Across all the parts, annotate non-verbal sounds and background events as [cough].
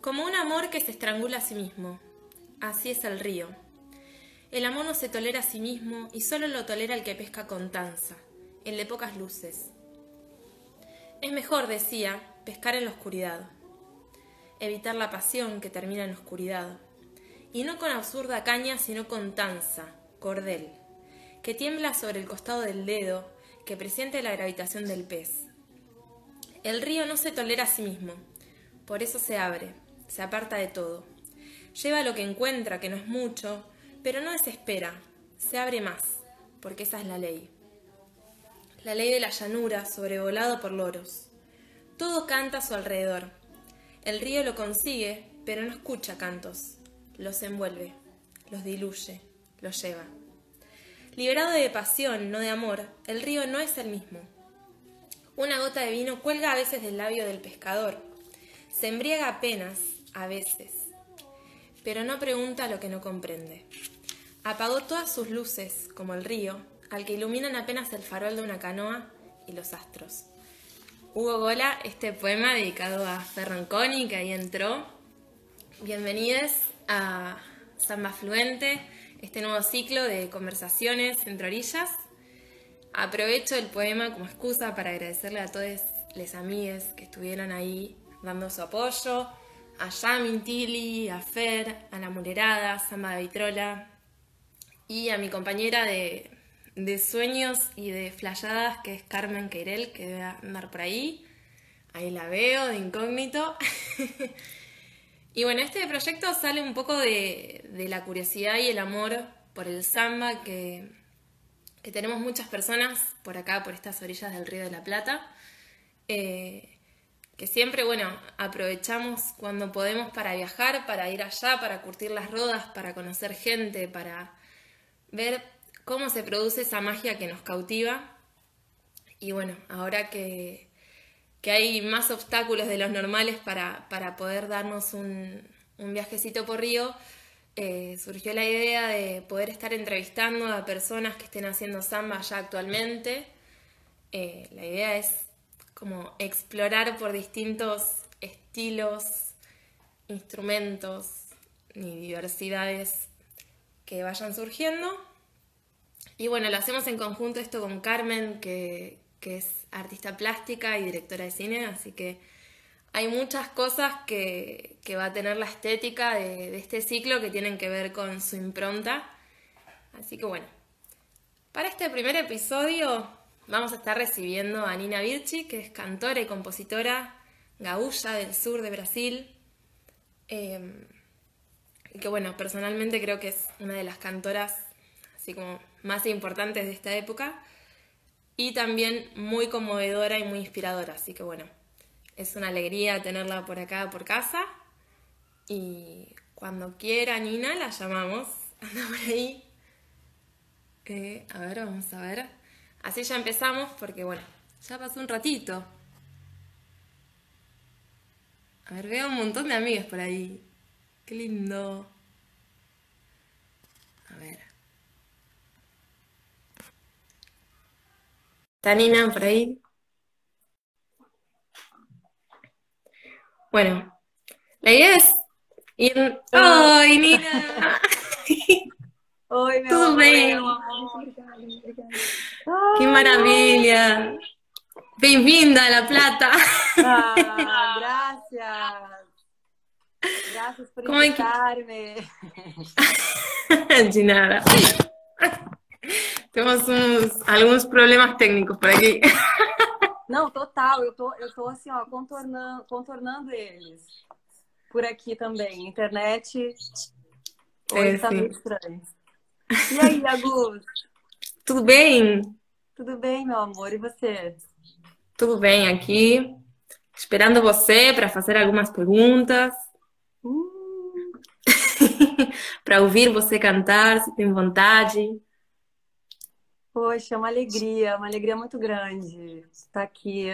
Como un amor que se estrangula a sí mismo. Así es el río. El amor no se tolera a sí mismo y solo lo tolera el que pesca con tanza, el de pocas luces. Es mejor, decía, pescar en la oscuridad. Evitar la pasión que termina en oscuridad. Y no con absurda caña, sino con tanza, cordel, que tiembla sobre el costado del dedo, que presiente la gravitación del pez. El río no se tolera a sí mismo, por eso se abre, se aparta de todo. Lleva lo que encuentra, que no es mucho, pero no desespera, se abre más, porque esa es la ley. La ley de la llanura, sobrevolado por loros. Todo canta a su alrededor. El río lo consigue, pero no escucha cantos. Los envuelve, los diluye, los lleva. Liberado de pasión, no de amor, el río no es el mismo. Una gota de vino cuelga a veces del labio del pescador. Se embriaga apenas, a veces, pero no pregunta lo que no comprende. Apagó todas sus luces, como el río, al que iluminan apenas el farol de una canoa y los astros. Hugo Gola, este poema dedicado a Ferranconi, que ahí entró. Bienvenidos a Samba Fluente, este nuevo ciclo de conversaciones entre orillas. Aprovecho el poema como excusa para agradecerle a todos les amigues que estuvieron ahí dando su apoyo, a Yamin Tili, a Fer, a La Mulerada, a Samba de Vitrola y a mi compañera de, sueños y de flayadas que es Carmen Queirel, que debe andar por ahí. Ahí la veo, de incógnito. [laughs] y bueno, este proyecto sale un poco de, la curiosidad y el amor por el samba que, que, tenemos muchas personas por acá, por estas orillas del Río de la Plata. Eh, que siempre, bueno, aprovechamos cuando podemos para viajar, para ir allá, para curtir las rodas, para conocer gente, para ver cómo se produce esa magia que nos cautiva. Y bueno, ahora que, hay más obstáculos de los normales para, poder darnos un, viajecito por Río, eh, surgió la idea de poder estar entrevistando a personas que estén haciendo samba ya actualmente. Eh, la idea es como explorar por distintos estilos, instrumentos y diversidades que vayan surgiendo. Y bueno, lo hacemos en conjunto esto con Carmen, que, es artista plástica y directora de cine, así que hay muchas cosas que, va a tener la estética de, de, este ciclo que tienen que ver con su impronta. Así que bueno, para este primer episodio Vamos a estar recibiendo a Nina Virchi, que es cantora y compositora gaúcha del sur de Brasil. Em, y que bueno, personalmente creo que es una de las cantoras así como más importantes de esta época. Y también muy conmovedora y muy inspiradora. Así que bueno, es una alegría tenerla por acá, por casa. Y cuando quiera Nina, la llamamos. [laughs] Anda por ahí. Eh, a ver, vamos a ver. Así ya empezamos porque, bueno, ya pasó un ratito. A ver, veo un montón de amigas por ahí. Qué lindo. A ver. ¿Está Nina por ahí? Bueno, la idea es ir... ¡Ay, Nina! [laughs] Oi, meu Tudo amor. bem? Que maravilha! Bem-vinda a La Plata! Ah, [laughs] gracias. Gracias por Como é que- invitarme. [laughs] De nada. Temos uns, alguns problemas técnicos por aqui. [laughs] Não, total, eu tô, eu tô assim, ó, contornando, contornando eles. Por aqui também. Internet hoje É, tá sim. meio estranho. E aí, Agus? Tudo bem? Tudo bem, meu amor? E você? Tudo bem aqui. Esperando você para fazer algumas perguntas, [laughs] Hum, para ouvir você cantar, se tem vontade. poxa, é uma alegria, uma alegria muito grande estar aqui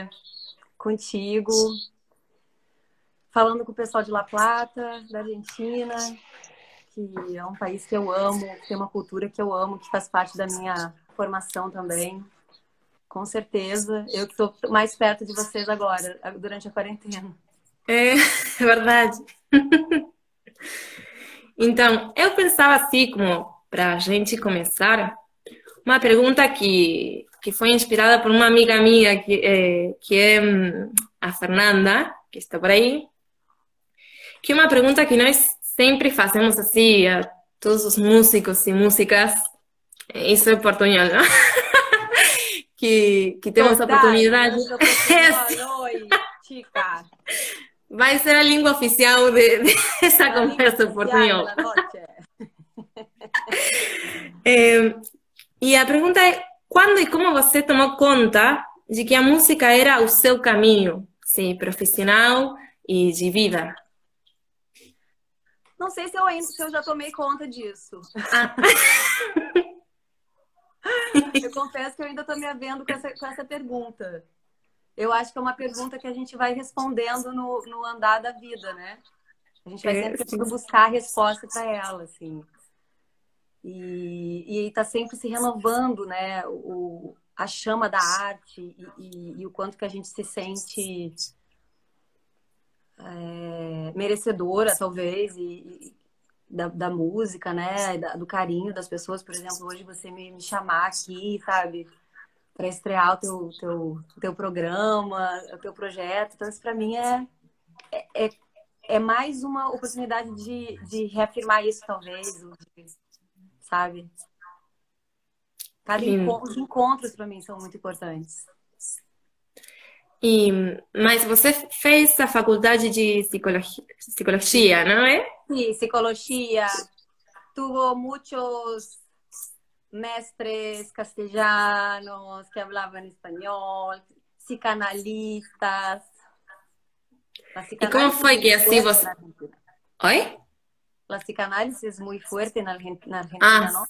contigo, falando com o pessoal de La Plata, da Argentina, que é um país que eu amo, que tem uma cultura que eu amo, que faz parte da minha formação também. Com certeza. Eu que estou mais perto de vocês agora, durante a quarentena. É, é [laughs] verdade. Então, eu pensava assim, como para a gente começar, uma pergunta que, que foi inspirada por uma amiga minha, que, é, que é hum, a Fernanda, que está por aí, que é uma pergunta que nós sempre fazemos assim a todos os músicos e músicas, isso é portunhol, não? [laughs] que, que temos [laughs] a oportunidade. Oi, chica. Vai ser a língua oficial de, dessa [laughs] conversa portunhol. é, e a pergunta é: quando e como você tomou conta de que a música era o seu caminho, sim, profissional e de vida? Não sei se eu ainda se eu já tomei conta disso. Ah. eu confesso que eu ainda estou me havendo com essa, com essa pergunta. Eu acho que é uma pergunta que a gente vai respondendo no, no andar da vida, né? A gente vai é, sempre buscar a resposta para ela, assim. E está sempre se renovando, né? O, a chama da arte e, e, e, o quanto que a gente se sente é, merecedora, talvez, e, da, da, música, né? Da, do carinho das pessoas. Por exemplo, hoje você me, me chamar aqui, sabe? para estrear o teu, teu, teu programa, o teu projeto. Então, isso para mim é, é, é, é, mais uma oportunidade de, de reafirmar isso, talvez, sabe? Cada encontro, os encontros para mim são muito importantes. E, mas você fez a faculdade de psicologia, psicologia não é? Sim, psicologia. Tuvo muitos mestres castellanos que hablaban español, psicanalistas. ¿Y cómo fue que así vos... ¿Hoy? La psicanálisis es muy fuerte en Argentina, ah, ¿no?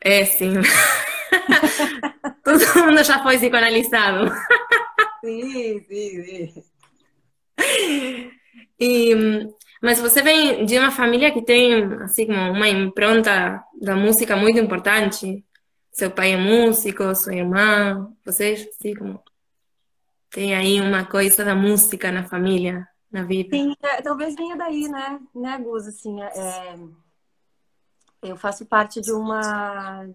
É, sim. [laughs] Todo mundo já foi psicanalizado. [laughs] sim, sim, sim. E Mas você vem de uma família que tem, assim, uma impronta da música muito importante. Seu pai é músico, sua irmã, vocês, assim, como tem aí uma coisa da música na família, na vida. Sim, é, talvez venha daí, né, né, Gus, assim, é, é eu faço parte de uma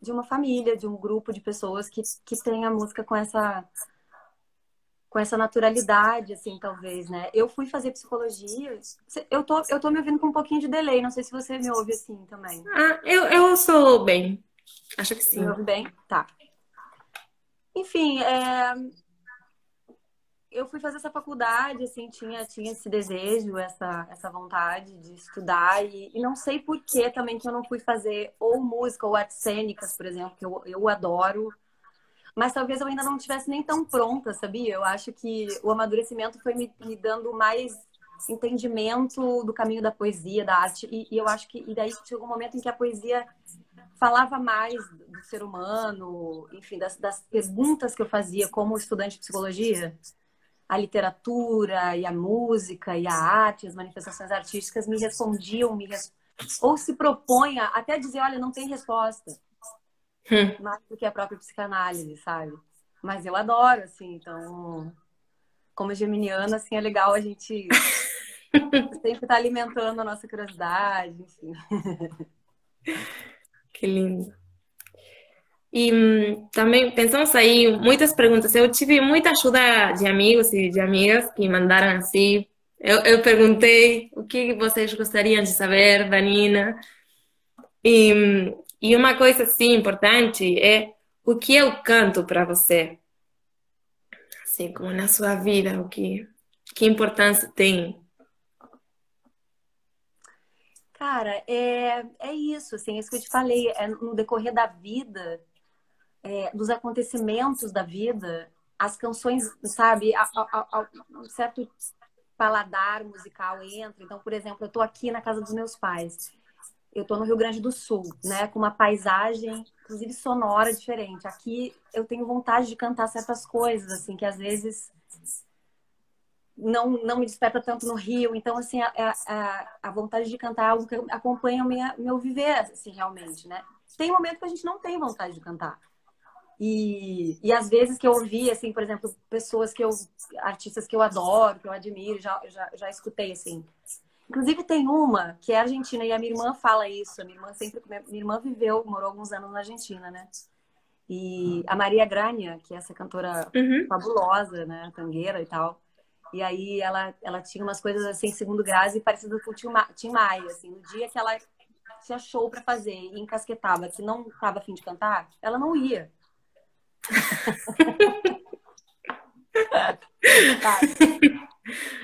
de uma família, de um grupo de pessoas que, que tem a música com essa com essa naturalidade, assim, talvez, né? Eu fui fazer psicologia. Eu tô, eu tô me ouvindo com um pouquinho de delay, não sei se você me ouve assim também. Ah, eu, eu sou bem. Acho que sim. Me ouve bem? Tá. Enfim, é... eu fui fazer essa faculdade, assim, tinha, tinha esse desejo, essa, essa vontade de estudar, e, e não sei por que também que eu não fui fazer ou música ou artes cênicas, por exemplo, que eu, eu adoro mas talvez eu ainda não estivesse nem tão pronta, sabia? Eu acho que o amadurecimento foi me, me dando mais entendimento do caminho da poesia, da arte, e, e eu acho que e daí chegou um momento em que a poesia falava mais do ser humano, enfim, das, das perguntas que eu fazia como estudante de psicologia, a literatura e a música e a arte, as manifestações artísticas me respondiam, me res... ou se proponha até dizer, olha, não tem resposta hum. mais do que a própria psicanálise, sabe? Mas eu adoro, assim, então, como geminiana, assim, é legal a gente [laughs] sempre estar tá alimentando a nossa curiosidade, enfim. Que lindo. E hum, também pensamos aí muitas perguntas. Eu tive muita ajuda de amigos e de amigas que mandaram assim. Eu, eu perguntei o que vocês gostariam de saber da Nina. E hum, e uma coisa assim importante é o que eu canto para você. Assim, como na sua vida, o que, que importância tem? Cara, é, é isso, assim, é isso que eu te falei, é no decorrer da vida, é, dos acontecimentos da vida, as canções, sabe, a, a, a, um certo paladar musical entra. Então, por exemplo, eu tô aqui na casa dos meus pais eu estou no Rio Grande do Sul, né, com uma paisagem, inclusive sonora diferente. Aqui eu tenho vontade de cantar certas coisas, assim, que às vezes não, não me desperta tanto no Rio. Então, assim, a, a, a vontade de cantar é algo que acompanha o meu viver, assim, realmente, né? Tem momento que a gente não tem vontade de cantar. E, e às vezes que eu ouvi, assim, por exemplo, pessoas que eu, artistas que eu adoro, que eu admiro, já, já, já escutei, assim. Inclusive tem uma que é argentina e a minha irmã fala isso. A minha irmã sempre, minha irmã viveu, morou alguns anos na Argentina, né? E a Maria Grania, que é essa cantora uhum. fabulosa, né, tangueira e tal. E aí ela, ela tinha umas coisas assim, segundo grau, e parecidas com o Tim Maia, assim. No dia que ela tinha show para fazer e encasquetava que não tava afim de cantar, ela não ia. [laughs]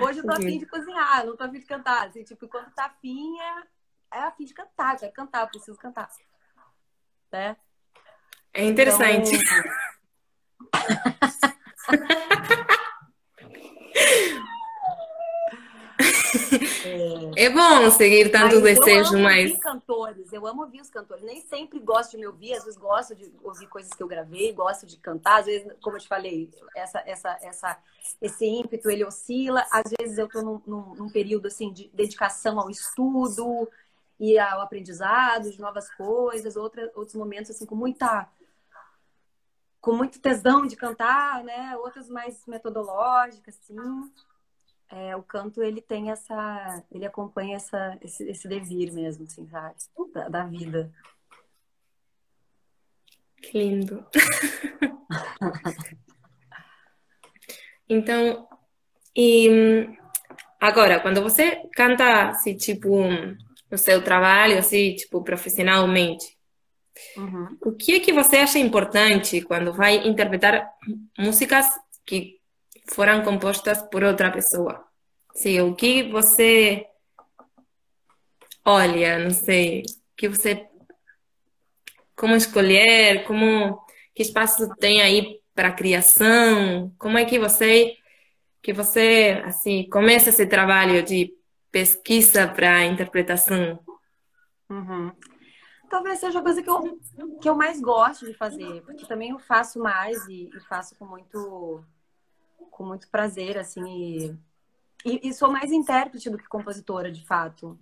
Hoje eu tô afim de cozinhar, não tô afim de cantar. Assim, tipo, quando tá afim, é, é afim de cantar, quero cantar, eu preciso cantar. Né? É interessante. Então... [laughs] É, é bom seguir tanto mas desejo, eu mas. cantores, eu amo ouvir os cantores. Nem sempre gosto de me ouvir, às vezes gosto de ouvir coisas que eu gravei, gosto de cantar. Às vezes, como eu te falei, essa, essa, essa, esse ímpeto ele oscila. Às vezes eu estou num, num, num período assim de dedicação ao estudo e ao aprendizado de novas coisas. Outra, outros momentos assim com muita com muito tesão de cantar, né? Outras mais metodológicas, assim é, o canto ele tem essa, ele acompanha essa, esse, esse devir mesmo, assim, sabe? Da, da vida. Que lindo. então, e agora, quando você canta, assim, tipo, no seu trabalho, assim, tipo, profissionalmente, uhum. o que é que você acha importante quando vai interpretar músicas que foram compostas por outra pessoa. Sim, o que você olha, não sei, que você como escolher, como que espaço tem aí para criação, como é que você que você assim começa esse trabalho de pesquisa para interpretação? Uhum. Talvez seja a coisa que eu, que eu mais gosto de fazer, porque também eu faço mais e, e faço com muito com muito prazer, assim, e, e, e, sou mais intérprete do que compositora, de fato.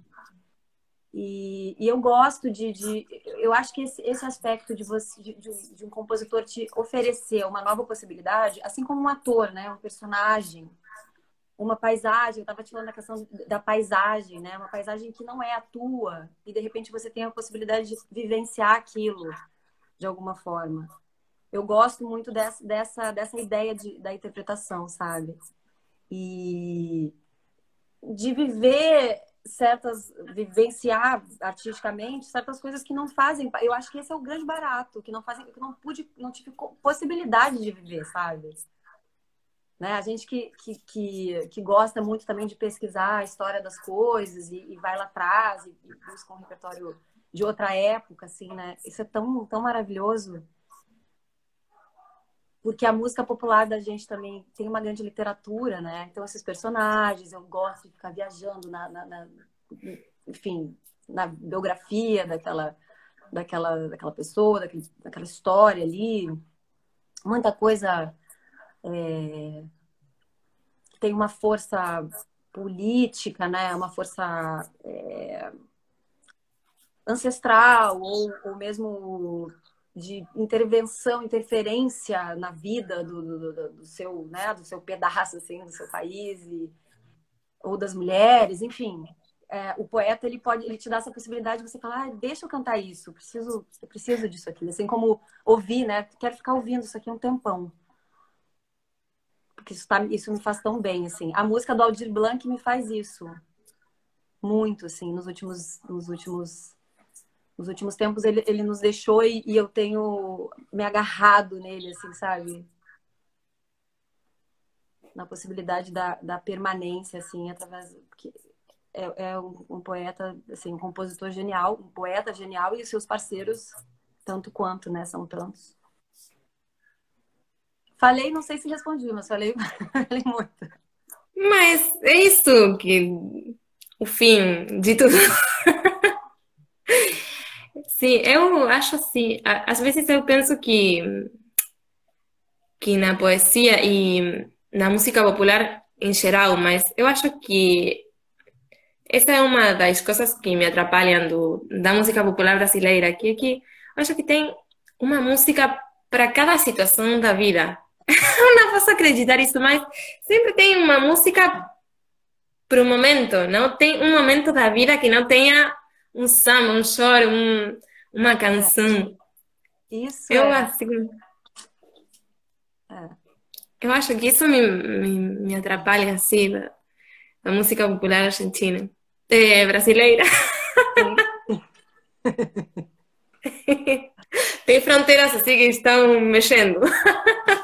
E, e eu gosto de, de, Eu acho que esse, esse aspecto de, você, de, de, um compositor te oferecer uma nova possibilidade, assim como um ator, né? Um personagem, uma paisagem. Eu estava te falando da questão da paisagem, né? Uma paisagem que não é a tua, e de repente você tem a possibilidade de vivenciar aquilo de alguma forma eu gosto muito dessa, dessa, dessa ideia de, da interpretação, sabe? E de viver certas, vivenciar artisticamente certas coisas que não fazem. Eu acho que esse é o grande barato, que não fazem, que não pude, não tive possibilidade de viver, sabe? Né? A gente que, que, que, que, gosta muito também de pesquisar a história das coisas e, e vai lá atrás e, e busca um repertório de outra época, assim, né? Isso é tão, tão maravilhoso porque a música popular da gente também tem uma grande literatura, né? Então, esses personagens, eu gosto de ficar viajando na, na, na enfim, na biografia daquela, daquela, daquela pessoa, daquele, daquela história ali. Muita coisa é, tem uma força política, né? Uma força é, ancestral ou, ou mesmo de intervenção, interferência na vida do, do, do, seu, né, do seu pedaço, assim, do seu país, e, ou das mulheres, enfim. É, o poeta, ele pode, ele te dá essa possibilidade de você falar, ah, deixa eu cantar isso, preciso, preciso disso aqui. Assim como ouvir, né, quero ficar ouvindo isso aqui um tempão. Porque isso, tá, isso me faz tão bem, assim. A música do Aldir Blanc me faz isso. Muito, assim, nos últimos, nos últimos nos últimos tempos ele, ele nos deixou e, e, eu tenho me agarrado nele, assim, sabe? Na possibilidade da, da permanência, assim, através. Porque é, é um, um, poeta, assim, um compositor genial, um poeta genial e os seus parceiros, tanto quanto, né? São tantos. Falei, não sei se respondi, mas falei, [laughs] falei muito. Mas é isso que o fim de tudo. [laughs] Sim, eu acho assim, às vezes eu penso que que na poesia e na música popular em geral, mas eu acho que essa é uma das coisas que me atrapalham do, da música popular brasileira, que é que eu acho que tem uma música para cada situação da vida. [laughs] Eu não posso acreditar isso, mas sempre tem uma música para o momento, não tem um momento da vida que não tenha um samba, um choro, um, uma canção. Isso. Eu é. assim, É. eu acho que isso me, me, me atrapalha assim da, da música popular argentina, é, brasileira. [laughs] Tem fronteiras assim que estão mexendo.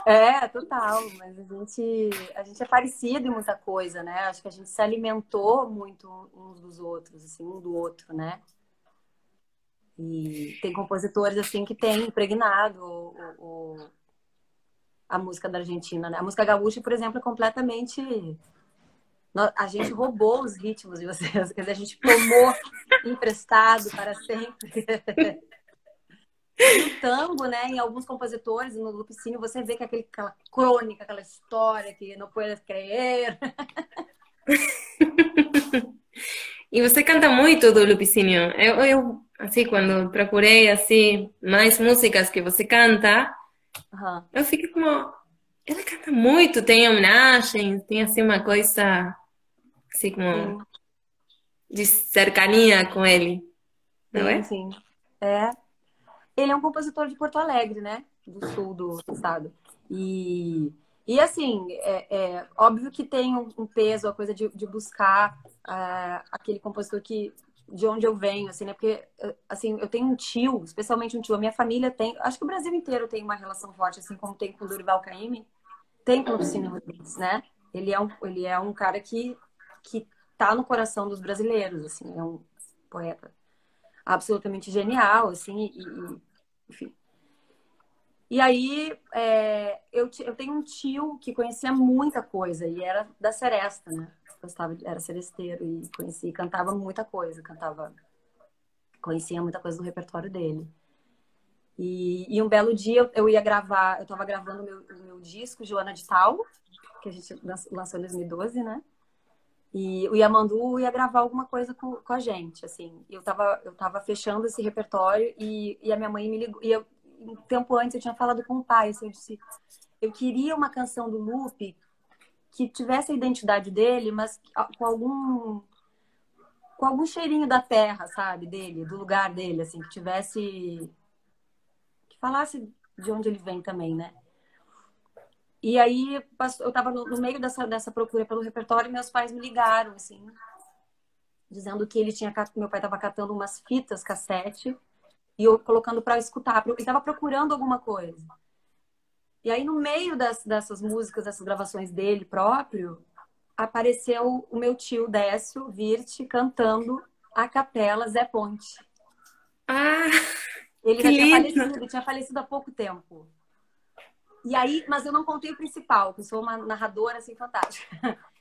É, total, mas a gente, a gente é parecido em muita coisa, né? Acho que a gente se alimentou muito uns dos outros, assim, um do outro, né? E tem compositores, assim, que têm impregnado o, o- a música da Argentina, né? A música gaúcha, por exemplo, é completamente... A gente roubou os ritmos de vocês, [laughs] quer dizer, a gente tomou emprestado para sempre. [laughs] no tango, né, em alguns compositores, no Lupicínio, você vê que é aquele, aquela crônica, aquela história que não puedes crer. [laughs] E você canta muito do Lupicínio. Eu, eu, assim, quando procurei, assim, mais músicas que você canta, Aham. eu fiquei como... Ela canta muito, tem homenagens, tem, assim, uma coisa, assim, como de cercania com ele. Não sim, é? sim. É. Ele é um compositor de Porto Alegre, né? Do sul do estado. E, e assim, é, é óbvio que tem um, peso a coisa de, de buscar ah, aquele compositor que de onde eu venho, assim, né? Porque assim, eu tenho um tio, especialmente um tio, a minha família tem, acho que o Brasil inteiro tem uma relação forte, assim como tem com o Dorival Caymmi, tem com o Luciano Rodrigues, né? Ele é um, ele é um cara que que tá no coração dos brasileiros, assim, é um poeta absolutamente genial, assim, e, e- enfim. E aí, é, eu, eu tenho um tio que conhecia muita coisa e era da Seresta, né? Gostava, era seresteiro e conhecia, cantava muita coisa, cantava, conhecia muita coisa do repertório dele. E, e um belo dia eu, ia gravar, eu estava gravando meu, meu disco, Joana de Tal, que a gente lan- lançou em 2012, né? E o Yamandu ia gravar alguma coisa com, com a gente, assim. Eu tava, eu tava fechando esse repertório e, e a minha mãe me ligou. E eu, um tempo antes eu tinha falado com o pai, assim, eu disse, eu queria uma canção do Lupe que tivesse a identidade dele, mas com algum com algum cheirinho da terra, sabe, dele, do lugar dele, assim, que tivesse que falasse de onde ele vem também, né? E aí eu tava no, meio dessa, dessa procura pelo repertório e meus pais me ligaram, assim, dizendo que ele tinha meu pai estava catando umas fitas cassete e eu colocando para escutar, ele estava procurando alguma coisa. E aí no meio das, dessas músicas, dessas gravações dele próprio, apareceu o meu tio Décio Virt cantando a capela Zé Ponte. Ah, Ele Que já tinha falecido, ele tinha falecido há pouco tempo. E aí, mas eu não contei o principal, que eu sou uma narradora assim fantástica. [laughs]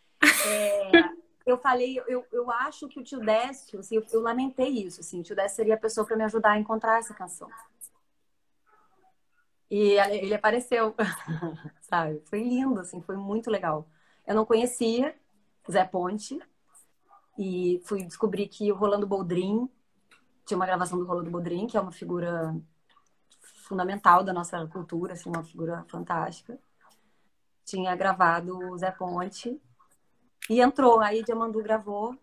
É, eu falei, eu, eu acho que o tio Décio, assim, eu, eu lamentei isso, assim, o tio Décio seria a pessoa para me ajudar a encontrar essa canção. E ele apareceu, [laughs] sabe? Foi lindo, assim, foi muito legal. Eu não conhecia Zé Ponte e fui descobrir que o Rolando Boldrin tinha uma gravação do Rolando Boldrin, que é uma figura fundamental da nossa cultura, assim, uma figura fantástica. Tinha gravado o Zé Ponte e entrou. Aí Diamandu gravou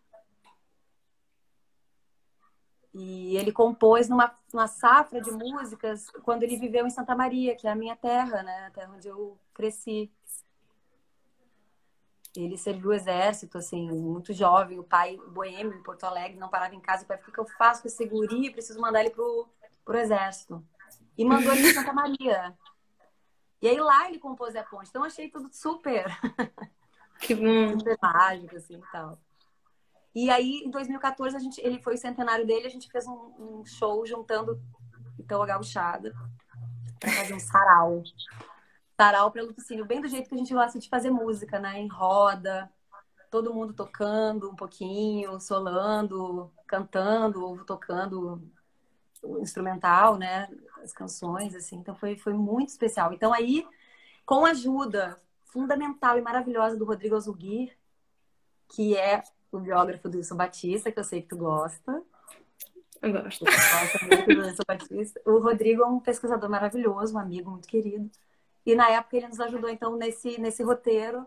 e ele compôs numa, numa safra de músicas quando ele viveu em Santa Maria, que é a minha terra, né? A terra onde eu cresci. Ele serviu o exército, assim, muito jovem, o pai boêmio em Porto Alegre, não parava em casa, o pai, o que eu faço com esse guri? Preciso mandar ele pro, pro exército. E mandou ele em Santa Maria. E aí lá ele compôs a ponte. Então achei tudo super, que bom. super mágico, assim, e tal. E aí, em 2014, a gente, ele foi o centenário dele, a gente fez um, um show juntando, então, a gauchada pra fazer um sarau. Sarau para Lupicínio, bem do jeito que a gente gosta de fazer música, né? Em roda, todo mundo tocando um pouquinho, solando, cantando, ou tocando o instrumental, né? As canções, assim. Então foi, foi muito especial. Então aí, com a ajuda fundamental e maravilhosa do Rodrigo Azugir, que é o biógrafo do Wilson Batista, que eu sei que tu gosta. Eu gosto. Gosta muito do Batista. O Rodrigo é um pesquisador maravilhoso, um amigo muito querido. E na época ele nos ajudou então nesse nesse roteiro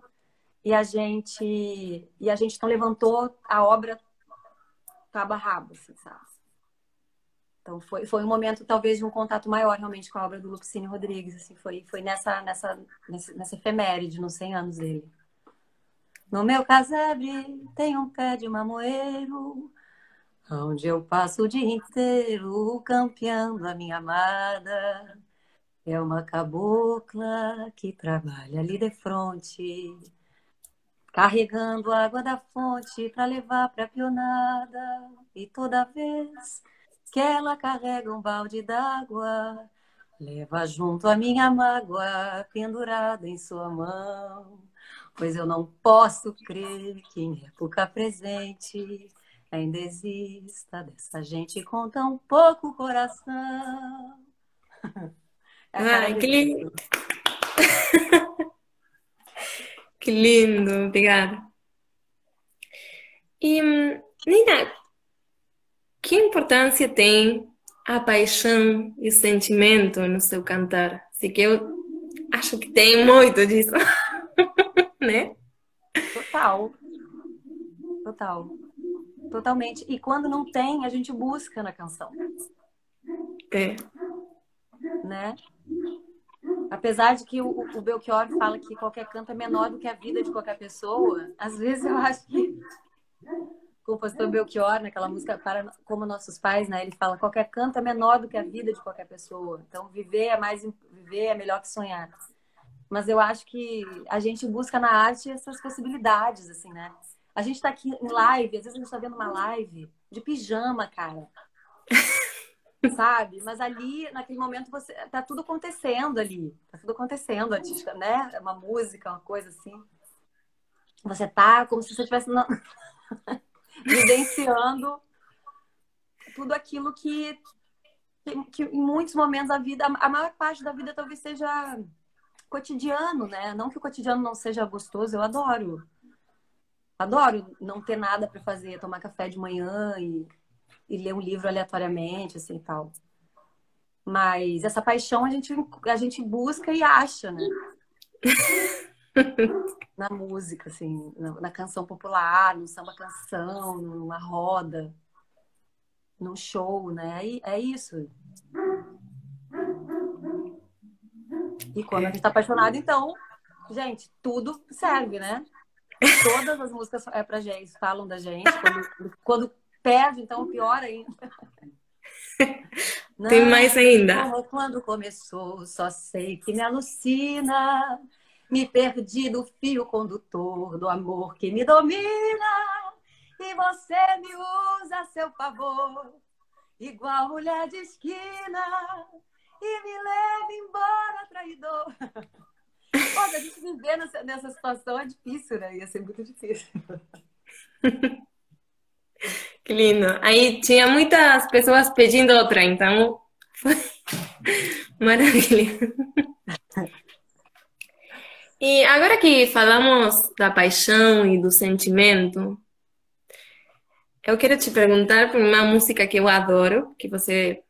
e a gente e a gente então levantou a obra cabo a rabo, assim, sabe? Então foi, foi um momento talvez de um contato maior realmente com a obra do Lupicínio Rodrigues, assim, foi foi nessa nessa nessa efeméride nos 100 anos dele. No meu casebre tem um pé de mamoeiro, onde eu passo o dia inteiro campeando a minha amada. É uma cabocla que trabalha ali de fronte, carregando água da fonte para levar para a pionada. E toda vez que ela carrega um balde d'água, leva junto a minha mágoa pendurada em sua mão. Pois eu não posso crer que em época presente ainda exista dessa gente com tão pouco coração. [laughs] Ai, que lindo. [laughs] que lindo, obrigada. E, Nina, que importância tem a paixão e o sentimento no seu cantar? Assim que eu acho que tem muito disso, [laughs] né? Total. Total. Totalmente. E quando não tem, a gente busca na canção. É. Né? Apesar de que o, o Belchior fala que qualquer canto é menor do que a vida de qualquer pessoa, às vezes eu acho que o compositor Belchior, naquela música para como nossos pais, né, ele fala qualquer canto é menor do que a vida de qualquer pessoa. Então viver é mais viver é melhor que sonhar. Mas eu acho que a gente busca na arte essas possibilidades assim, né? A gente tá aqui em live, às vezes a gente tá vendo uma live de pijama, cara. [laughs] Sabe? Mas ali, naquele momento, você tá tudo acontecendo ali. Tá tudo acontecendo, artística, né? É uma música, uma coisa assim. Você tá como se você estivesse no... [laughs] vivenciando tudo aquilo que, que, que, em muitos momentos da vida, a maior parte da vida talvez seja cotidiano, né? Não que o cotidiano não seja gostoso, eu adoro. Adoro não ter nada para fazer, tomar café de manhã e, e ler um livro aleatoriamente, assim, tal. Mas essa paixão a gente, a gente busca e acha, né? [laughs] na música, assim, na, na, canção popular, no samba canção, numa roda, num show, né? E é isso. E quando a gente tá apaixonado, então, gente, tudo serve, né? Todas as músicas é pra gente, falam da gente. Quando, quando perde, então pior ainda. [laughs] Tem mais ainda. Quando começou, só sei que me alucina. Me perdi do fio condutor do amor que me domina. E você me usa a seu favor, igual mulher de esquina. E me leva embora, traidor. [laughs] Pô, a gente viver nessa, nessa situação é difícil, né? Ia ser muito difícil. [laughs] Que lindo. Aí tinha muitas pessoas pedindo outra, então [laughs] maravilha. E agora que falamos da paixão e do sentimento, eu quero te perguntar por uma música que eu adoro, que você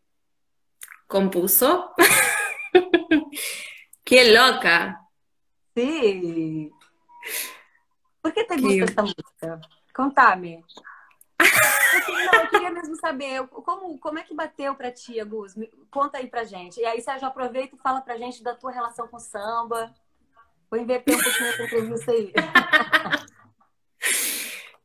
compôs, [laughs] que é Louca. Sim. Por que te gusta essa música? Contame. Eu, eu queria mesmo saber como, como é que bateu pra ti, Gus? Conta aí pra gente. E aí, Sérgio, aproveita e fala pra gente da tua relação com samba. Vou inverter um pouquinho essa entrevista aí.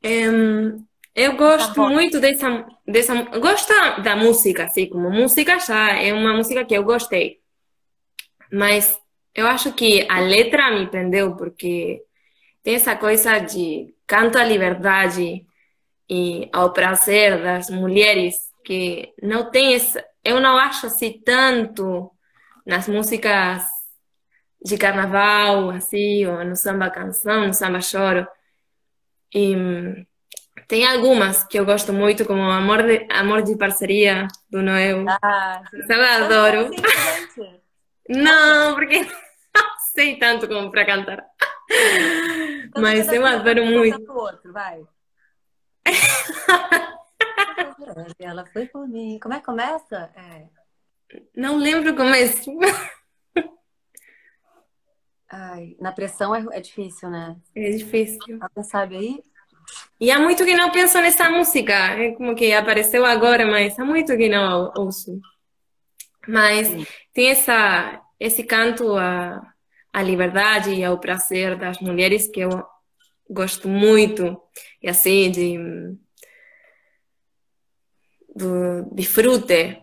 [laughs] um, eu gosto tá muito dessa, dessa. Gosto da música, assim, como música já é uma música que eu gostei. Mas eu acho que a letra me prendeu porque tem essa coisa de canto à liberdade e ao prazer das mulheres que não tem essa, eu não acho assim tanto nas músicas de carnaval, assim, ou no samba canção, no samba choro. E tem algumas que eu gosto muito, como Amor de, Amor de Parceria, do Noel. Ah, eu adoro. Não, porque não sei tanto como para cantar. Então, Mas eu adoro muito. Outro, vai. [laughs] ela foi por mim. Como é que começa? É... Não lembro como é. Ai, na pressão é, é difícil, né? É difícil. Você sabe aí? E há muito que não penso nessa música. É como que apareceu agora, mas há muito que não ouço. Mas Sim. tem essa, esse canto à, à liberdade e ao prazer das mulheres que eu gosto muito. E assim, de, do disfrute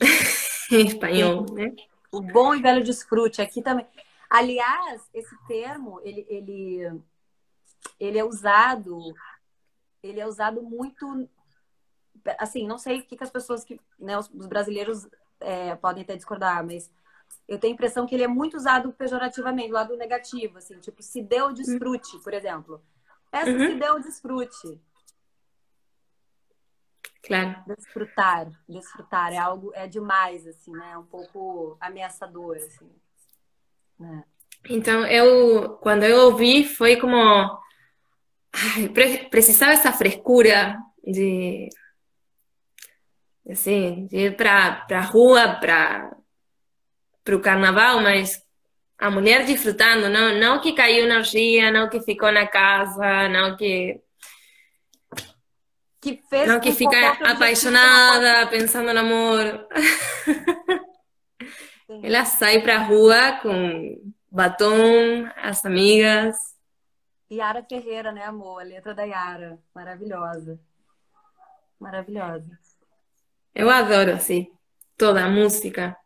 [laughs] em espanhol, né? O bom e velho desfrute. Aqui também. Aliás, esse termo, ele, ele, ele é usado, ele é usado muito, assim, não sei o que, que as pessoas que, né, os, os brasileiros é, podem até discordar, mas eu tenho a impressão que ele é muito usado pejorativamente, do lado negativo, assim, tipo, se deu desfrute, por exemplo. Essa uhum. se deu desfrute. Claro. Desfrutar, desfrutar é algo, é demais, assim, né? É um pouco ameaçador, assim. Né? Então, eu, quando eu ouvi, foi como. Ai, precisava essa frescura de. Assim, de ir para a rua, para o carnaval, mas a mulher desfrutando, não, não que caiu na orgia, não que ficou na casa, não que. Que fez não que fica apaixonada, pensando no amor. Ela sai pra rua com batom, as amigas. Yara Ferreira, né, amor? A letra da Yara. Maravilhosa. Maravilhosa. Eu adoro, assim, toda a música.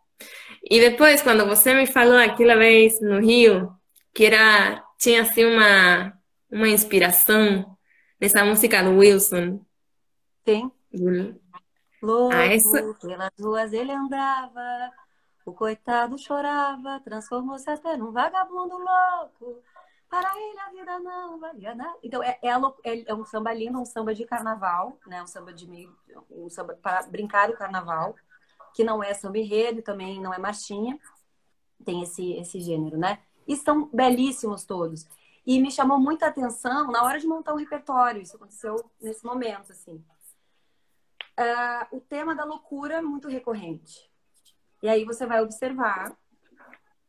E depois, quando você me falou aquela vez no Rio, que era, tinha assim uma, uma inspiração nessa música do Wilson. Sim. Louco, ah, essa... pelas ruas ele andava, o coitado chorava, transformou-se até num vagabundo louco. Então é, é, é, um samba lindo, um samba de carnaval, né? Um samba de meio, um samba para brincar o carnaval, que não é samba enredo, também não é marchinha. Tem esse esse gênero, né? E são belíssimos todos. E me chamou muita atenção na hora de montar um repertório. Isso aconteceu nesse momento, assim. Uh, o tema da loucura é muito recorrente. E aí você vai observar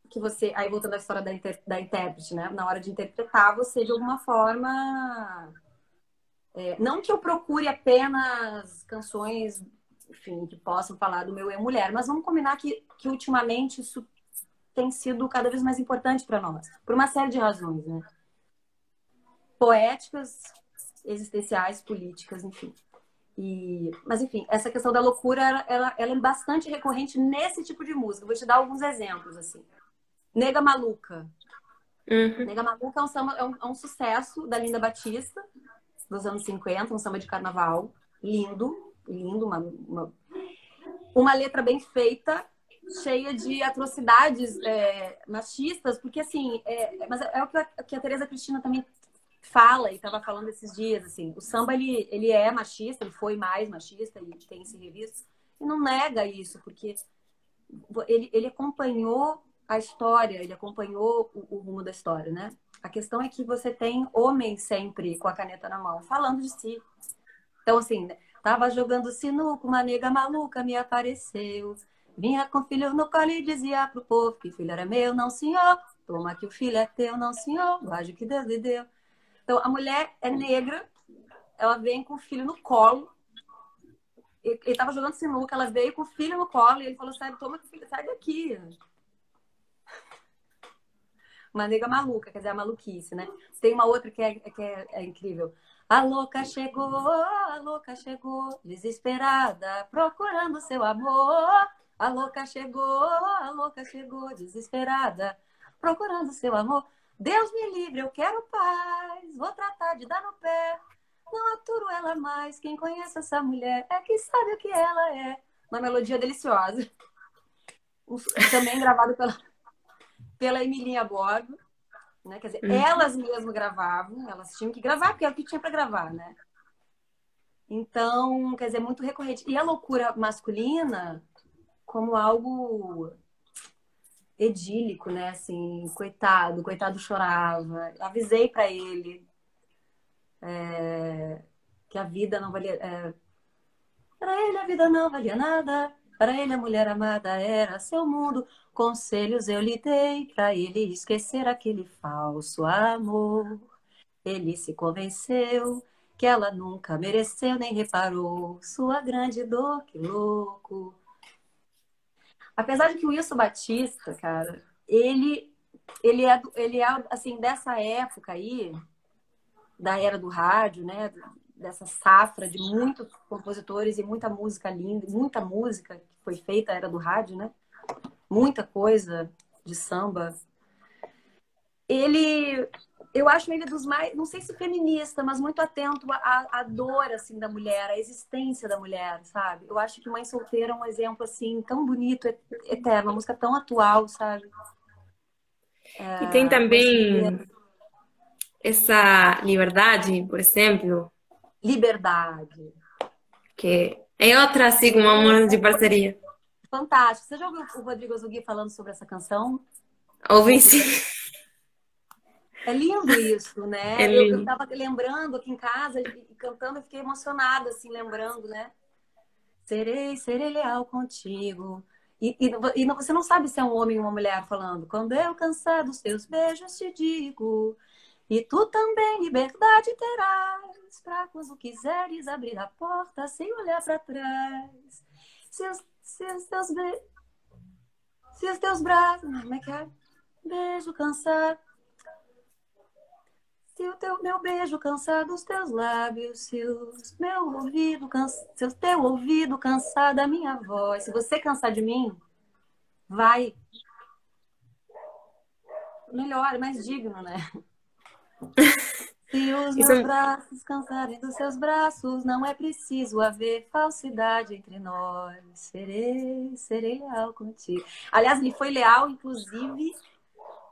que você, aí voltando à história da, inter, da intérprete, né? Na hora de interpretar, você de alguma forma. É, não que eu procure apenas canções, enfim, que possam falar do meu e mulher, mas vamos combinar que, que ultimamente isso tem sido cada vez mais importante para nós, por uma série de razões, né? Poéticas, existenciais, políticas, enfim. E, mas enfim, essa questão da loucura, ela, ela, é bastante recorrente nesse tipo de música. Vou te dar alguns exemplos, assim. Nega Maluca. Uhum. Nega Maluca é um, samba, é, um, é um, sucesso da Linda Batista, dos anos 50, um samba de carnaval. Lindo, lindo, uma, uma, uma letra bem feita, cheia de atrocidades é, machistas, porque assim, é, mas é, o que a, que a Tereza Cristina também fala e estava falando esses dias, assim, o samba ele, ele é machista, ele foi mais machista e tem se revisto, e não nega isso, porque ele, ele acompanhou a história, ele acompanhou o, o, rumo da história, né? A questão é que você tem homens sempre com a caneta na mão, falando de si. Então, assim, né? tava jogando sinuca, uma nega maluca me apareceu. Vinha com o filho no colo e dizia pro povo que filho era meu, não senhor. Toma que o filho é teu, não senhor. Guarde o que Deus lhe deu. Então, a mulher é negra, ela vem com o filho no colo. Ele estava jogando sinuca, ela veio com o filho no colo e ele falou: sai, toma, filho, sai daqui. Uma nega maluca, quer dizer, a maluquice, né? Tem uma outra que é, que é, é incrível. A louca chegou, a louca chegou, desesperada, procurando seu amor. A louca chegou, a louca chegou, desesperada, procurando seu amor. Deus me livre, eu quero paz. Vou tratar de dar no pé. Não aturo ela mais. Quem conhece essa mulher é que sabe o que ela é. Uma melodia deliciosa. Também gravado pela, pela Emilinha Borgo. Né? Quer dizer, uhum. elas mesmas gravavam, elas tinham que gravar, porque era o que tinha para gravar, né? Então, quer dizer, muito recorrente. E a loucura masculina como algo edílico, né? Assim, coitado, coitado chorava. Avisei para ele é, que a vida não valia. É, Para ele a vida não valia nada, para ele a mulher amada era seu mundo. Conselhos eu lhe dei para ele esquecer aquele falso amor. Ele se convenceu que ela nunca mereceu nem reparou sua grande dor, que louco. Apesar de que o Wilson Batista, cara, ele ele é ele é assim dessa época aí, da era do rádio, né? Dessa safra de muitos compositores e muita música linda, muita música que foi feita era do rádio, né? Muita coisa de samba. Ele eu acho ele dos mais, não sei se feminista, mas muito atento à, à dor assim da mulher, à existência da mulher, sabe? Eu acho que Mãe Solteira é um exemplo assim tão bonito, eterno, uma música tão atual, sabe? É, e tem também essa liberdade, por exemplo. Liberdade. Que é outra assim uma música de parceria. Fantástico. Você já ouviu o Rodrigo Azugui falando sobre essa canção? Ouvi sim. É lindo isso, né? É lindo. Eu, eu tava lembrando aqui em casa e cantando, eu fiquei emocionada, assim, lembrando, né? Serei, serei leal contigo. E, e, e, você não sabe se é um homem ou uma mulher falando. Quando eu cansar dos teus beijos, te digo. E tu também liberdade terás. Pra quando quiseres abrir a porta sem olhar para trás. Se os, se os teus be... Se os teus braços. Como é que é? Beijo cansado se o teu, meu beijo cansar dos teus lábios, se o meu ouvido cansa, se o teu ouvido cansar da minha voz, se você cansar de mim, vai. Melhor, mais digno, né? Se os meus braços cansarem dos seus braços, não é preciso haver falsidade entre nós. Serei, serei leal contigo. Aliás, ele foi leal, inclusive,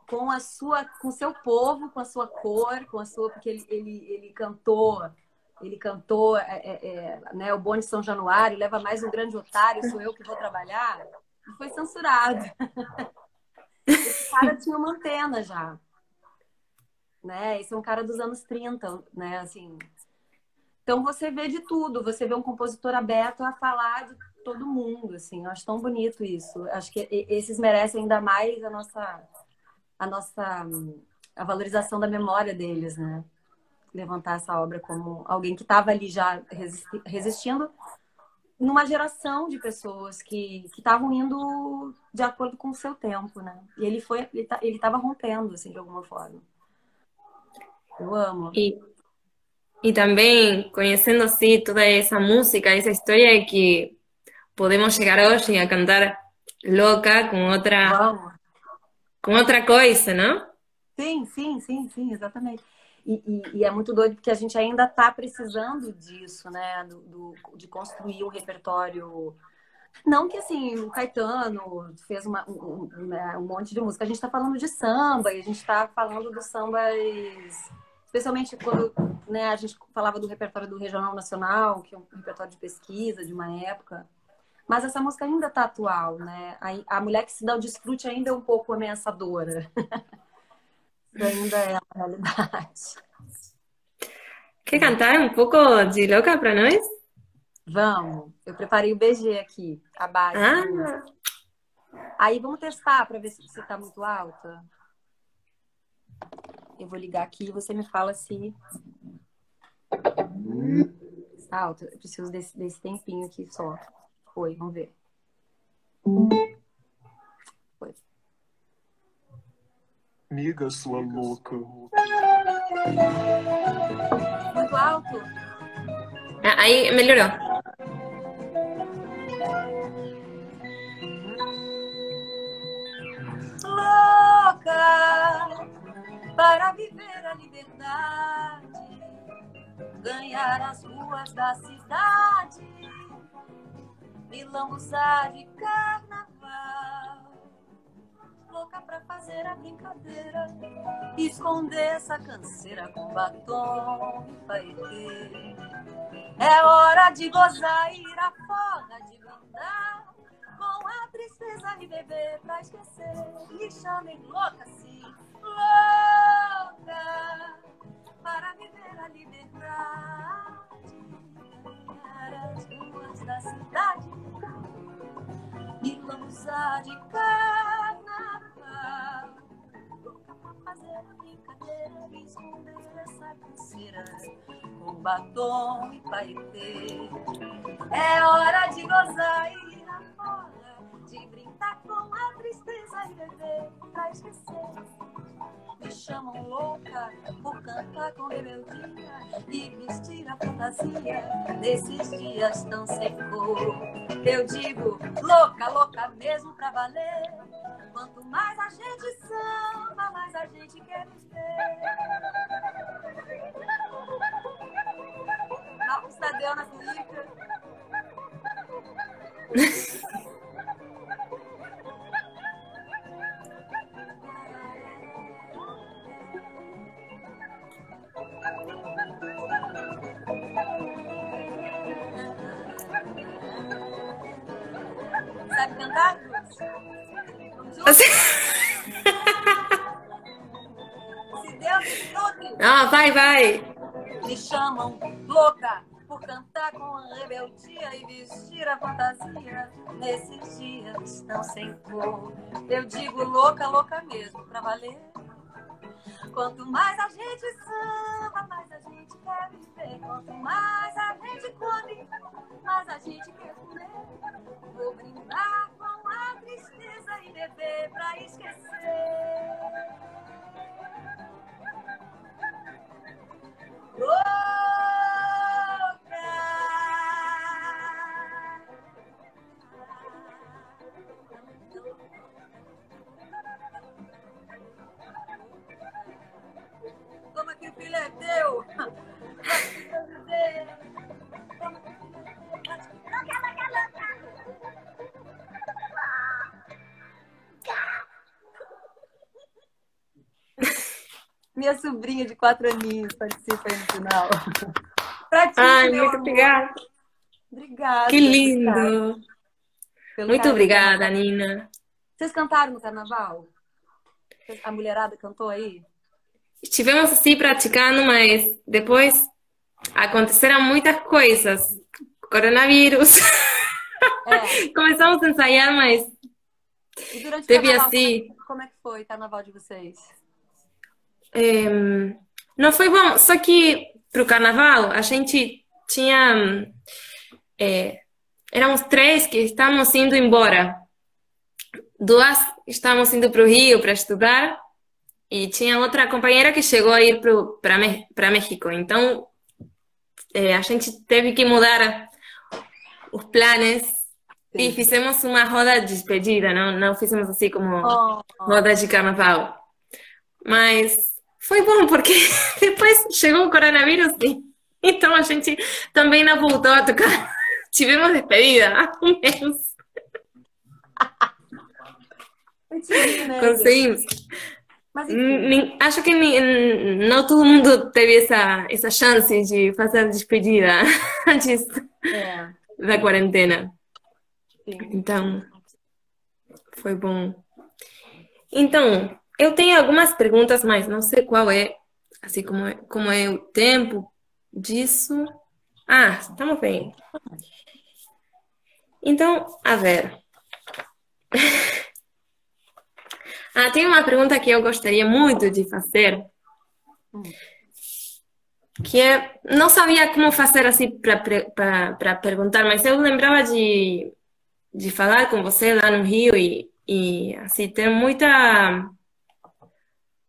com a sua, com o seu povo, com a sua cor, com a sua, porque ele, ele, ele cantou, ele cantou, é, é, é né, o Boni São Januário, leva mais um grande otário, sou eu que vou trabalhar, e foi censurado. [laughs] Esse cara tinha uma antena já, né? Esse é um cara dos anos 30, né? Assim, então você vê de tudo, você vê um compositor aberto a falar de todo mundo, assim. Eu acho tão bonito isso. Acho que esses merecem ainda mais a nossa a nossa a valorização da memória deles, né? Levantar essa obra como alguém que estava ali já resisti resistindo numa geração de pessoas que estavam indo de acordo com o seu tempo, né? E ele foi, ele tá, estava rompendo, assim, de alguma forma. Eu amo. E, e também, conhecendo assim toda essa música, essa história que podemos chegar hoje a cantar louca com outra Vamos com outra coisa, não? Sim, sim, sim, sim, exatamente. E, e, e, é muito doido porque a gente ainda está precisando disso, né? Do, do, de construir um repertório. Não que assim, o Caetano fez uma, um, um, né, um monte de música. A gente está falando de samba e a gente está falando dos sambas, especialmente quando né, a gente falava do repertório do Regional Nacional, que é um repertório de pesquisa de uma época. Mas essa música ainda tá atual, né? A, a mulher que se dá o desfrute ainda é um pouco ameaçadora. [laughs] ainda é a realidade. Quer cantar um pouco de louca para nós? Vamos. Eu preparei o BG aqui, a base. Ah. Aí vamos testar para ver se está muito alta. Eu vou ligar aqui e você me fala se está alta. Eu preciso desse, desse tempinho aqui só. Foi, vamos ver. Foi. Amiga, sua louca. Muito alto? Ah, aí melhorou. Louca para viver a liberdade, ganhar as ruas da cidade usar de carnaval. Louca pra fazer a brincadeira, esconder essa canseira com batom e paetê. É hora de gozar, ir à forra, de brindar. Com a tristeza de beber pra esquecer. Me chamem louca, sim, batom e. É hora de gozar e rir na fora, de brincar com a tristeza e beber pra esquecer me chamam louca por cantar com rebeldia e vestir a fantasia desses dias tão sem cor. Eu digo louca, louca mesmo pra valer. Quanto mais a gente samba, mais a gente Sabe cantar? Assim- Se Deus me Ah, vai, vai. me chamam louca cantar com rebeldia e vestir a fantasia nesses dias tão sem cor. Eu digo louca, louca mesmo, pra valer. Quanto mais a gente samba, mais a gente quer viver. Quanto mais a gente come, mais a gente quer comer. Vou brindar com a tristeza e beber pra esquecer. Toma filho é teu. Minha sobrinha de quatro aninhos participa aí no final. Pra ti, Ai, meu muito obrigada. Obrigada. Que lindo. Muito obrigada, Nina. Vocês cantaram no carnaval? A mulherada cantou aí? Estivemos assim praticando, mas depois aconteceram muitas coisas. Coronavírus. É. [laughs] Começamos a ensaiar, mas E durante o teve carnaval, assim. como é que foi o carnaval de vocês? Em, não foi bom, só que pro carnaval a gente tinha. é, éramos três que estávamos indo embora. Duas estávamos indo para o Rio para estudar e tinha outra companheira que chegou a ir para México. Então é, a gente teve que mudar os planos e fizemos uma roda de despedida, não, não fizemos assim como Oh, roda de carnaval. Mas foi bom porque [laughs] depois chegou [laughs] o coronavírus e então a gente também não voltou a tocar. Tivemos despedida há um mês. Conseguimos. Mas enfim, Acho que não todo mundo teve essa, essa chance de fazer a despedida [laughs] antes é, da quarentena. sim. Então, foi bom. Então, eu tenho algumas perguntas, mas não sei qual é, assim como é, como é o tempo disso. Ah, estamos bem. Então, a ver. [laughs] Ah, tem uma pergunta que eu gostaria muito de fazer, que é, não sabia como fazer assim para perguntar, mas eu lembrava de de falar com você lá no Rio e, e assim ter muita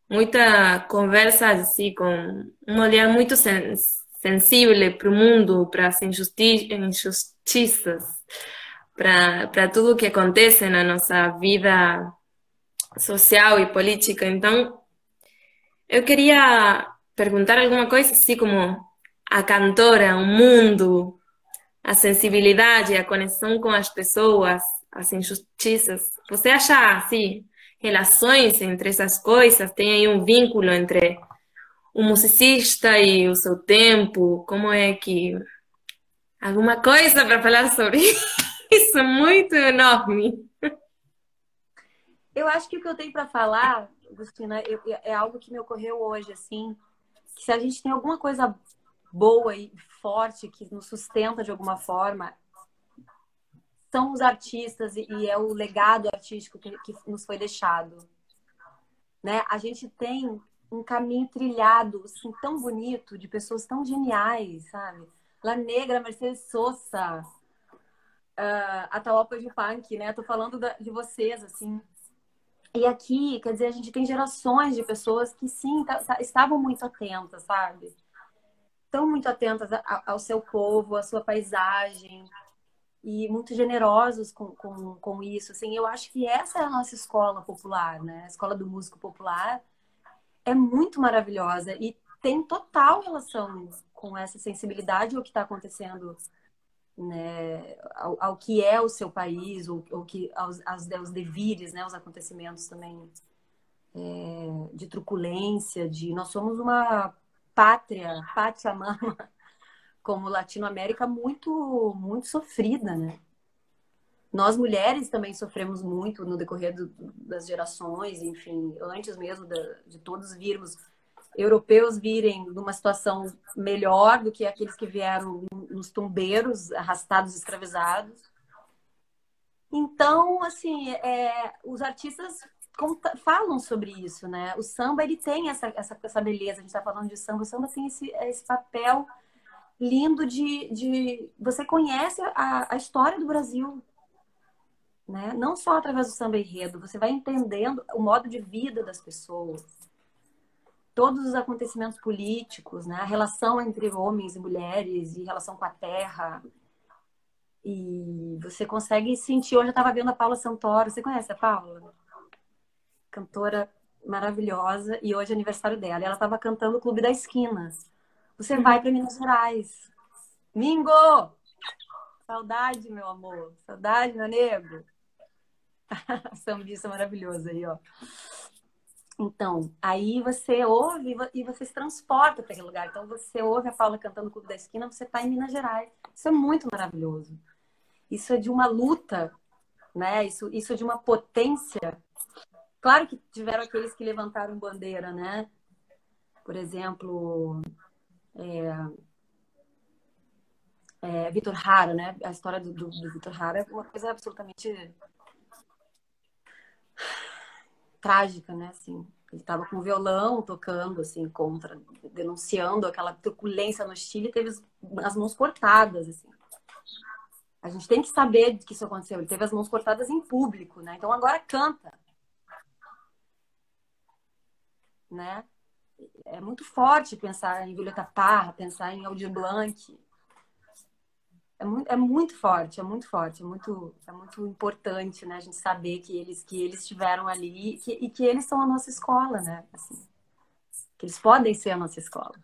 muita conversa assim com um olhar muito sen sensível para o mundo, para as injusti injustiças, para para tudo que acontece na nossa vida social e política. Então, eu queria perguntar alguma coisa assim como a cantora, o mundo, a sensibilidade, a conexão com as pessoas, as injustiças. Você acha assim, relações entre essas coisas? Tem aí um vínculo entre o musicista e o seu tempo? Como é que alguma coisa para falar sobre [laughs] isso muito enorme? Eu acho que o que eu tenho para falar, Agustina, eu- é algo que me ocorreu hoje, assim, que se a gente tem alguma coisa boa e forte que nos sustenta de alguma forma, são os artistas e, é o legado artístico que, que nos foi deixado. Né? A gente tem um caminho trilhado, assim, tão bonito, de pessoas tão geniais, sabe? La Negra, Mercedes Sosa, uh, Atahualpa de Punk, né? Tô falando da, de vocês, assim. E aqui, quer dizer, a gente tem gerações de pessoas que, sim, tá, tá, estavam muito atentas, sabe? Estão muito atentas ao seu povo, à sua paisagem, e muito generosos com, com, com isso. Assim, eu acho que essa é a nossa escola popular, né? A escola do músico popular é muito maravilhosa e tem total relação com essa sensibilidade ao que está acontecendo, né? Ao, ao, que é o seu país, ou, ou que aos, aos, aos devires, né? Os acontecimentos também é, de truculência, de nós somos uma pátria, pátria mama [laughs] como Latinoamérica muito muito sofrida, né? Nós mulheres também sofremos muito no decorrer do, das gerações, enfim, antes mesmo de, de todos virmos europeus virem numa situação melhor do que aqueles que vieram nos tumbeiros, arrastados, escravizados. Então, assim, é, os artistas falam sobre isso, né? O samba ele tem essa, essa, essa beleza. A gente está falando de samba. O samba tem esse, esse papel lindo de, de você conhece a, a história do Brasil, né? Não só através do samba enredo, você vai entendendo o modo de vida das pessoas, todos os acontecimentos políticos, né? A relação entre homens e mulheres e relação com a terra. E você consegue sentir. Hoje eu estava vendo a Paula Santoro. Você conhece a Paula? Cantora maravilhosa. E hoje é aniversário dela. E ela estava cantando o Clube da Esquina. Você vai para Minas Gerais. Mingo! Saudade, meu amor. Saudade, meu nego. [laughs] Sambista maravilhoso aí, ó. Então, aí você ouve e você se transporta para aquele lugar. Então, você ouve a Paula cantando o Clube da Esquina, você está em Minas Gerais. Isso é muito maravilhoso. Isso é de uma luta, né? Isso, isso é de uma potência. Claro que tiveram aqueles que levantaram bandeira, né? Por exemplo, é, é, Vitor Hara, né? A história do, do, do Vitor Hara é uma coisa absolutamente trágica, né? Assim, ele estava com violão tocando, assim, contra, denunciando aquela truculência no Chile, teve as mãos cortadas, assim. A gente tem que saber que isso aconteceu. Ele teve as mãos cortadas em público, né? Então agora canta, né? é muito forte pensar em Violeta Parra, pensar em Aldir Blanc. É muito, é muito forte, é muito forte, é muito, é muito importante, né? A gente saber que eles, que eles estiveram ali e que, e que eles são a nossa escola, né? Assim, que eles podem ser a nossa escola.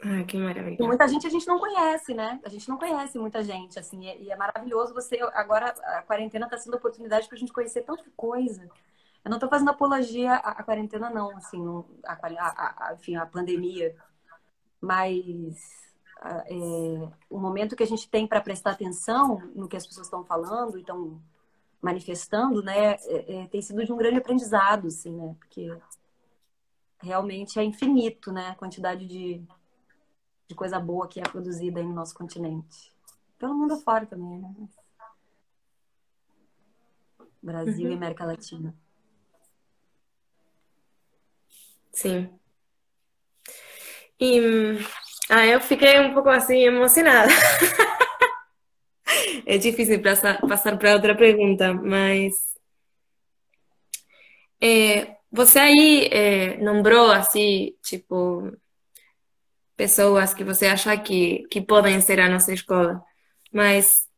Ai, que maravilha. E muita gente a gente não conhece, né? A gente não conhece muita gente, assim, e é maravilhoso você. Agora a quarentena está sendo oportunidade para a gente conhecer tanta coisa. Eu não estou fazendo apologia à, à, quarentena, não, assim, a, a, a, enfim, a pandemia. Mas é, o momento que a gente tem para prestar atenção no que as pessoas estão falando e estão manifestando, né, é, é, tem sido de um grande aprendizado, assim, né? Porque realmente é infinito, né? A quantidade de, de coisa boa que é produzida aí no nosso continente. Pelo mundo afora também, né? Brasil uhum. e América Latina. Sim. Ah, eu fiquei um pouco assim emocionada. [laughs] é difícil passar, para outra pergunta, mas é, você aí é, nombrou assim, tipo, pessoas que você acha que, que podem ser a nossa escola, mas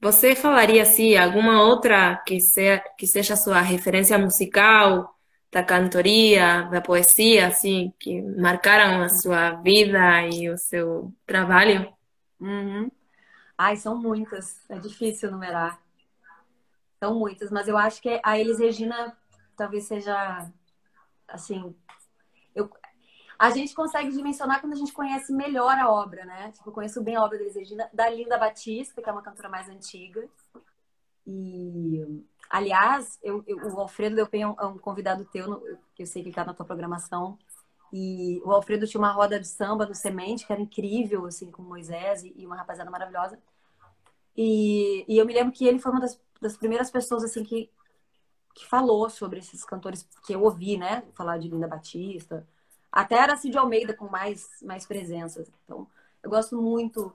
você falaria assim alguma outra que seja que seja sua referência musical da cantoria, da poesia, assim, que marcaram a sua vida e o seu trabalho? Uhum. Ai, são muitas. É difícil numerar. São muitas, mas eu acho que a Elis Regina talvez seja, assim, eu, a gente consegue dimensionar quando a gente conhece melhor a obra, né? Tipo, eu conheço bem a obra da Elis Regina, da Linda Batista, que é uma cantora mais antiga. E Aliás, eu, eu, o Alfredo Delpen é um, é um convidado teu, no, que eu sei que está na tua programação. E o Alfredo tinha uma roda de samba no Semente, que era incrível, assim, com Moisés e, e uma rapaziada maravilhosa. E, e, eu me lembro que ele foi uma das, das primeiras pessoas, assim, que, que falou sobre esses cantores que eu ouvi, né? Falar de Linda Batista. Até era Cid Almeida com mais, mais presença. Então, eu gosto muito.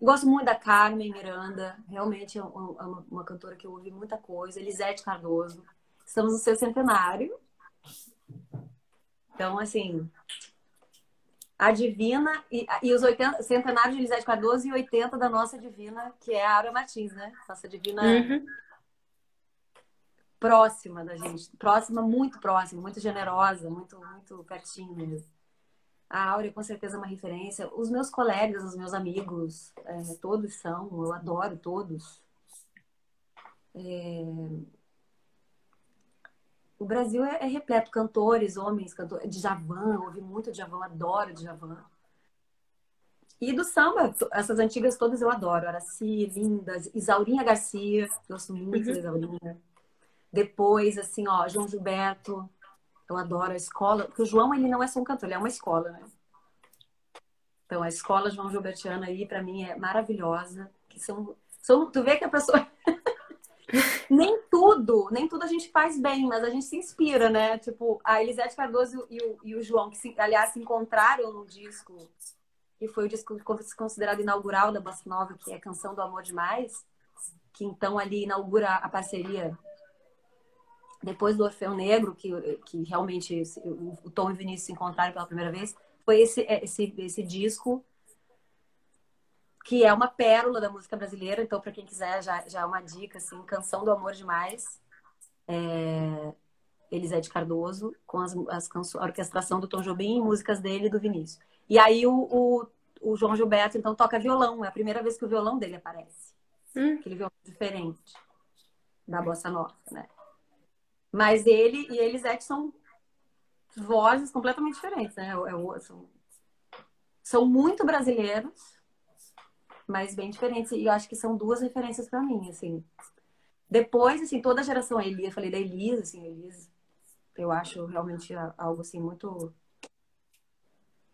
Gosto muito da Carmen Miranda. Realmente é uma, uma cantora que eu ouvi muita coisa. Elisete Cardoso. Estamos no seu centenário. Então, assim, a Divina e, e os 80, centenários de Elisete Cardoso e 80 da nossa Divina, que é a Ara Martins, né? Nossa Divina uhum. próxima da gente, próxima, muito próxima, muito generosa, muito, muito pertinho mesmo. A Áurea com certeza é uma referência. Os meus colegas, os meus amigos, é, todos são, eu adoro todos. É, o Brasil é, é repleto cantores, homens, cantores, Djavan, ouvi muito Djavan, adoro Djavan. E do samba, essas antigas todas eu adoro. Araci, Lindas, Isaurinha Garcia, gosto muito uhum. da Isaurinha. Depois, assim, ó, João Gilberto, eu adoro a escola, porque o João, ele não é só um cantor, ele é uma escola, né? Então, a escola João Gilbertiana aí, para mim, é maravilhosa. Que são, são, tu vê que a pessoa [laughs] nem tudo, nem tudo a gente faz bem, mas a gente se inspira, né? Tipo, a Elisete Cardoso e o, e o João, que se, aliás se encontraram no disco, que foi o disco considerado inaugural da Bossa Nova, que é Canção do Amor Demais, que então ali inaugura a parceria depois do Orfeu Negro, que, que realmente o, o Tom e o Vinícius se encontraram pela primeira vez, foi esse, esse, esse disco que é uma pérola da música brasileira. Então, para quem quiser, já, já é uma dica, assim, Canção do Amor Demais, é... Elisete Cardoso, com as, as canções, a orquestração do Tom Jobim e músicas dele e do Vinícius. E aí o, o, o, João Gilberto, então, toca violão. É a primeira vez que o violão dele aparece. Hum. Aquele violão diferente da bossa nova, né? Mas ele e Elisete são vozes completamente diferentes, né? É, são, são muito brasileiros, mas bem diferentes. E eu acho que são duas referências para mim, assim. Depois, assim, toda a geração Elisa, falei da Elisa, assim, Elisa, eu acho realmente algo, assim, muito...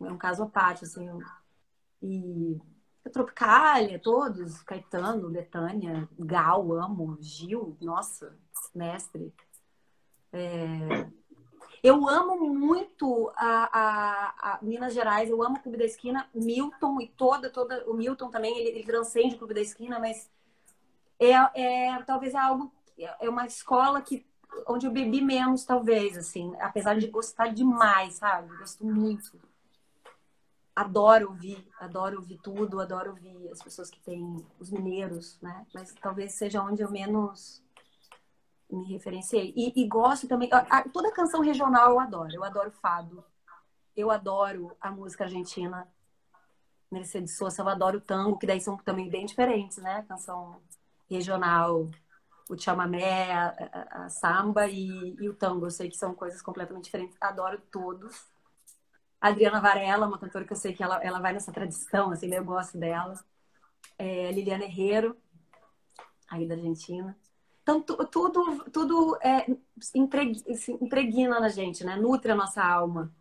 É um caso à parte, assim. E Tropicália, todos, Caetano, Betânia, Gal, amo, Gil, nossa, mestre. É... Eu amo muito a, a, a, Minas Gerais, eu amo o Clube da Esquina, Milton e toda, toda o Milton também, ele, ele transcende o Clube da Esquina, mas é, é talvez é algo, é uma escola que onde eu bebi menos, talvez, assim, apesar de gostar demais, sabe? Gosto muito. Adoro ouvir, adoro ouvir tudo, adoro ouvir as pessoas que têm os mineiros, né? Mas talvez seja onde eu menos me referenciei. E, e gosto também. A, toda canção regional eu adoro. Eu adoro fado. Eu adoro a música argentina. Mercedes Sosa, eu adoro o tango, que daí são também bem diferentes, né? Canção regional, o chamamé, a, a, a samba e, e, o tango. Eu sei que são coisas completamente diferentes. Adoro todos. A Adriana Varela, uma cantora que eu sei que ela, ela vai nessa tradição, assim, eu gosto dela. É, Liliana Herrero, aí da Argentina. Então, tudo, tudo é, impregna na gente, né? Nutre a nossa alma.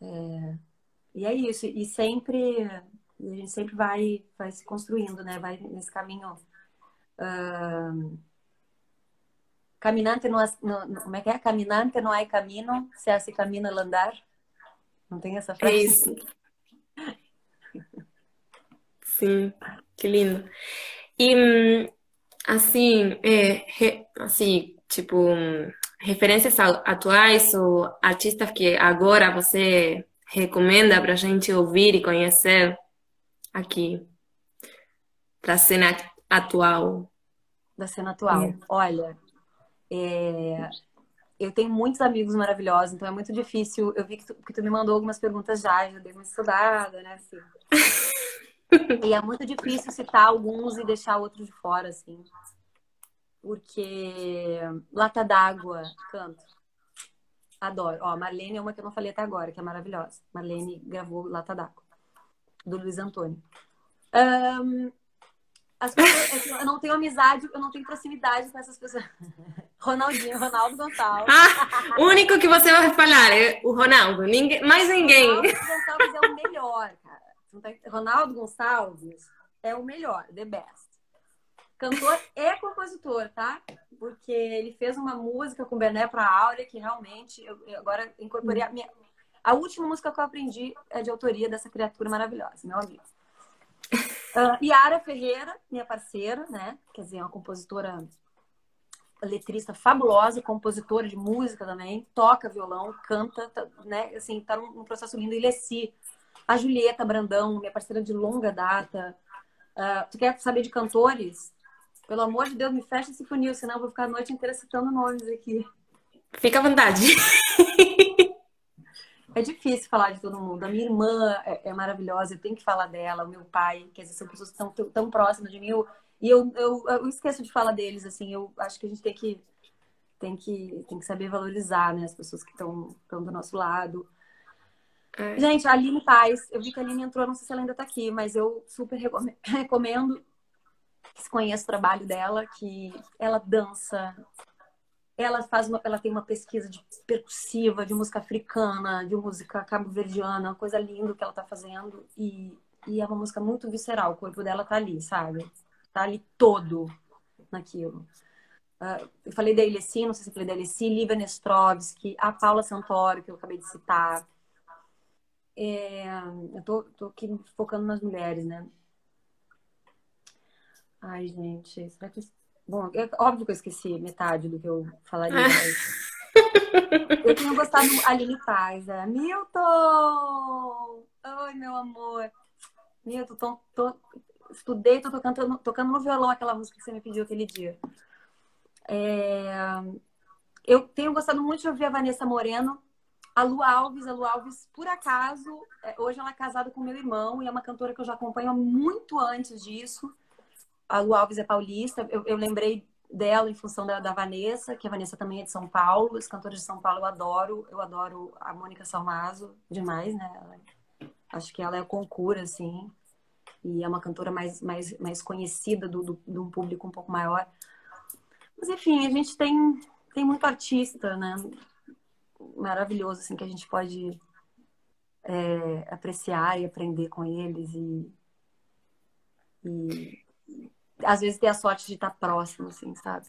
É, e é isso. E sempre, a gente sempre vai, vai se construindo, né? Vai nesse caminho. Uh, caminante não, no, como é que é? Caminante não é caminho, se hace camino al andar. Não tem essa frase? É isso. [laughs] Sim, que lindo. E hum, assim, é, re, assim, tipo, referências atuais ou artistas que agora você recomenda para a gente ouvir e conhecer aqui, para a cena atual? Da cena atual. É. Olha, é, eu tenho muitos amigos maravilhosos, então é muito difícil. Eu vi que tu, que tu me mandou algumas perguntas já, já dei uma estudada, né? Assim. [laughs] [laughs] E é muito difícil citar alguns e deixar outros de fora, assim. Porque Lata d'Água, canto. Adoro. Ó, Marlene é uma que eu não falei até agora, que é maravilhosa. Marlene gravou Lata d'Água, do Luiz Antônio. Um, as pessoas, eu não tenho amizade, eu não tenho proximidade com essas pessoas. [laughs] Ronaldinho, Ronaldo Gonçalves. Ah, o único que você vai falar é o Ronaldo, ninguém, mais ninguém. Ronaldo Gonçalves é o melhor, cara. Ronaldo Gonçalves é o melhor, the best. Cantor e compositor, tá? Porque ele fez uma música com o Bené pra Áurea que realmente eu, eu agora incorporei a minha. A última música que eu aprendi é de autoria dessa criatura maravilhosa, meu amigo. Uh, Yara Ferreira, minha parceira, né? Quer dizer, uma compositora letrista fabulosa, compositora de música também, toca violão, canta, tá, né? Assim, tá num processo lindo. Leci, a Julieta Brandão, minha parceira de longa data. Uh, tu quer saber de cantores? Pelo amor de Deus, me fecha esse funil, senão eu vou ficar a noite inteira citando nomes aqui. Fica à vontade. [laughs] É difícil falar de todo mundo. A minha irmã é, é maravilhosa, eu tenho que falar dela, o meu pai, que às vezes são pessoas que estão tão, tão próximas de mim. Eu, e eu, eu, eu, esqueço de falar deles, assim. Eu acho que a gente tem que, tem que, tem que saber valorizar né, as pessoas que estão do nosso lado. É. Gente, a Aline Paz, eu vi que a Aline entrou, não sei se ela ainda está aqui, mas eu super [laughs] recomendo que conheça o trabalho dela, que ela dança, ela faz uma, ela tem uma pesquisa de percussiva, de música africana, de música cabo-verdiana, coisa linda que ela tá fazendo e, e é uma música muito visceral, o corpo dela tá ali, sabe? Tá ali todo naquilo. Uh, eu falei da Ilessi, não sei se eu falei da Ilessi, Lívia Nestrovski, a Paula Santoro, que eu acabei de citar. É, eu tô, tô aqui focando nas mulheres, né? Ai, gente, será que Bom, é óbvio que eu esqueci metade do que eu falaria. Mas... eu tenho gostado Aline Paz, é. Milton! Oi, meu amor. Milton, tô, tô, estudei, tô tocando, tocando no violão aquela música que você me pediu aquele dia. É... Eu tenho gostado muito de ouvir a Vanessa Moreno, a Lu Alves. A Lu Alves, por acaso, é, hoje ela é casada com meu irmão e é uma cantora que eu já acompanho muito antes disso a Lu Alves é paulista, eu, eu lembrei dela em função da, da, Vanessa, que a Vanessa também é de São Paulo, os cantores de São Paulo eu adoro, eu adoro a Mônica Salmazo demais, né? Ela, acho que ela é concura, assim, e é uma cantora mais, mais, mais conhecida do, do, de um público um pouco maior. Mas enfim, a gente tem, tem muito artista, né? Maravilhoso, assim, que a gente pode é, apreciar e aprender com eles e, e às vezes ter a sorte de estar próximo, assim, sabe?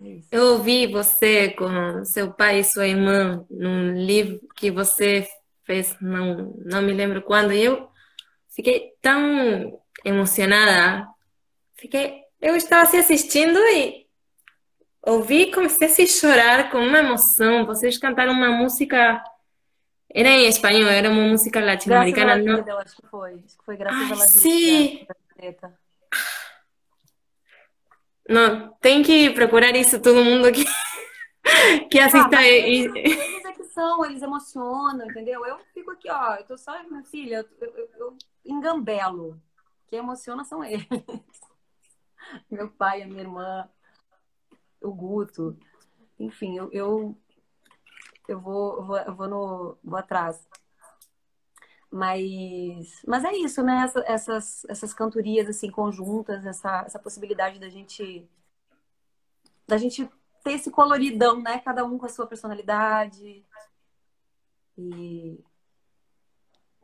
É eu ouvi você com seu pai e sua irmã num livro que você fez, não, não me lembro quando, e eu fiquei tão emocionada. Fiquei, eu estava assim assistindo e ouvi e comecei a se chorar com uma emoção. Vocês cantaram uma música. Era em espanhol, era uma música latino-americana. Não... Eu acho que foi. Acho que foi graças Ai, a Ladida, sim. Não, tem que procurar isso todo mundo que, [laughs] que assista. Ah, eles, eles é que são, eles emocionam, entendeu? Eu fico aqui, ó, eu tô só, minha filha, eu, eu, eu engambelo. Quem emociona são eles. [laughs] Meu pai, a minha irmã, o Guto. Enfim, eu, eu, eu, vou, vou, eu vou, no, vou atrás. Mas, mas é isso, né? Essa, essas, essas cantorias assim conjuntas, essa, essa possibilidade da gente da gente ter esse coloridão, né? Cada um com a sua personalidade e,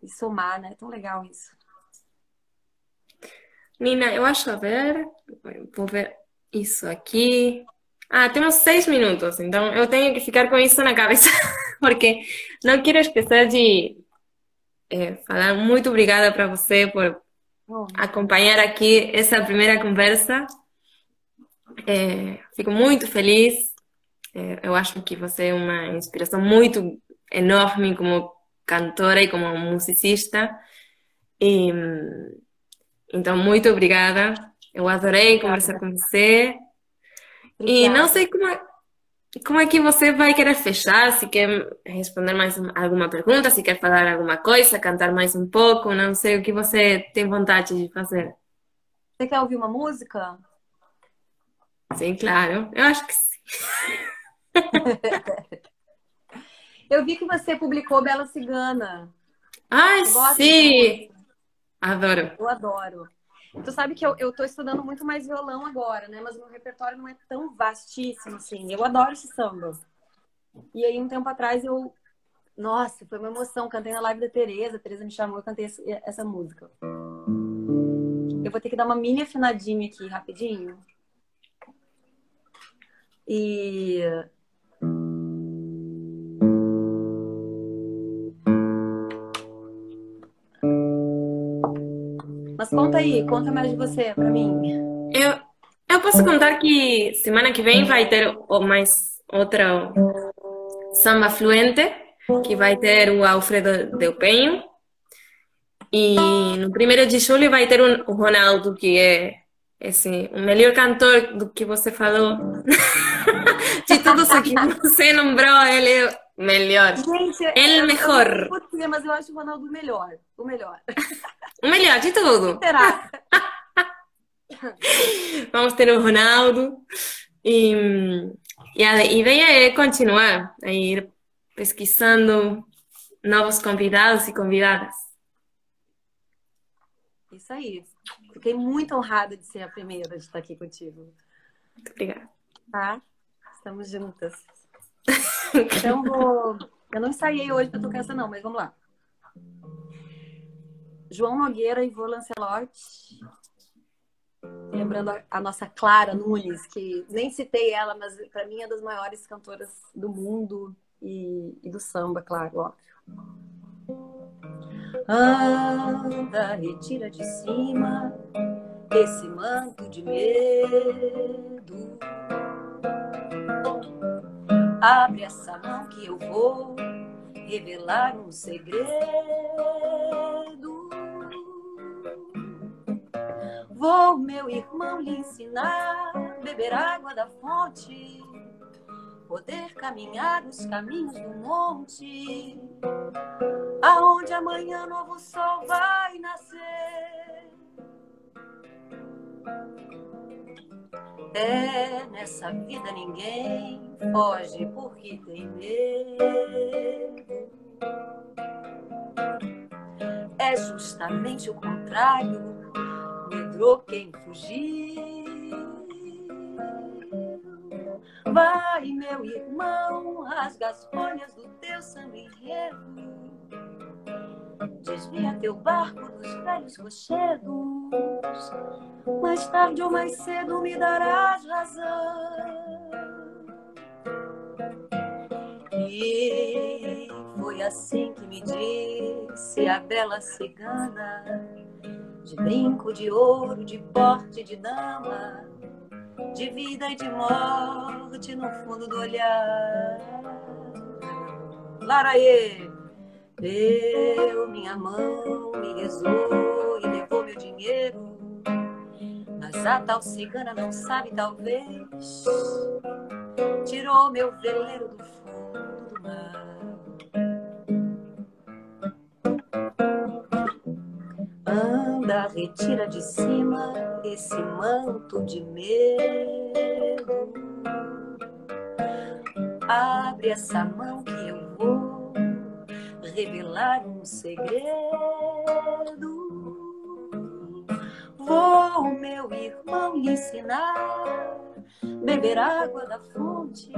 e somar, né? É tão legal isso. Nina, eu acho, a ver, vou ver isso aqui. Ah, temos seis minutos, então eu tenho que ficar com isso na cabeça, [laughs] porque não quero esquecer de é, falar muito obrigada para você por acompanhar aqui essa primeira conversa. É, fico muito feliz. É, eu acho que você é uma inspiração muito enorme como cantora e como musicista. E, então, muito obrigada. Eu adorei conversar com você. E não sei como, é como é que você vai querer fechar? Se quer responder mais alguma pergunta, se quer falar alguma coisa, cantar mais um pouco, não sei o que você tem vontade de fazer. Você quer ouvir uma música? Sim, claro. Eu acho que sim. [laughs] Eu vi que você publicou Bela Cigana. Ai, sim! Adoro. Eu adoro. Tu sabe que eu, eu tô estudando muito mais violão agora, né? Mas meu repertório não é tão vastíssimo, assim. Eu adoro esse samba. E aí, um tempo atrás, eu... Nossa, foi uma emoção. Cantei na live da Tereza. A Tereza me chamou, eu cantei essa música. Eu vou ter que dar uma mini afinadinha aqui rapidinho. E Mas conta aí, conta mais de você para mim. Eu, eu posso contar que semana que vem vai ter mais outra samba fluente, que vai ter o Alfredo Del Penho. E no primeiro de julho vai ter o Ronaldo, que é esse, o melhor cantor do que você falou. [laughs] de todos que [laughs] você nombrou, ele é melhor. Gente, ele é melhor. Eu, mas eu acho o Ronaldo melhor. O melhor. O melhor de tudo. [laughs] Será? [laughs] Vamos ter o Ronaldo. E, e a ideia é continuar a ir pesquisando novos convidados e convidadas. Isso aí. Fiquei muito honrada de ser a primeira de estar aqui contigo. Muito obrigada. Tá? Estamos juntas. Então, vou... eu não ensaiei hoje para tocar essa, não, mas vamos lá. João Nogueira e Vô Lancelotti. Lembrando a, a nossa Clara Nunes, que nem citei ela, mas para mim é das maiores cantoras do mundo e, e do samba, claro, óbvio. Anda, retira de cima esse manto de medo. Abre essa mão que eu vou revelar um segredo. Vou, meu irmão, lhe ensinar beber água da fonte, poder caminhar os caminhos do monte, aonde amanhã novo sol vai nascer. É, nessa vida ninguém foge porque tem medo. É justamente o contrário, medrou quem fugiu. Vai, meu irmão, rasga as folhas do teu samba enredo. Desvia teu barco dos velhos rochedos. Mais tarde ou mais cedo me darás razão. E foi assim que me disse a bela cigana, de brinco de ouro, de porte de dama, de vida e de morte no fundo do olhar. Laraê! Deu minha mão, me rezou e levou meu dinheiro. Mas a tal cigana não sabe, talvez. Tirou meu veleiro do fundo do mar. Anda, retira de cima esse manto de medo. Abre essa mão que eu revelar um segredo. Vou, meu irmão, lhe ensinar beber água da fonte,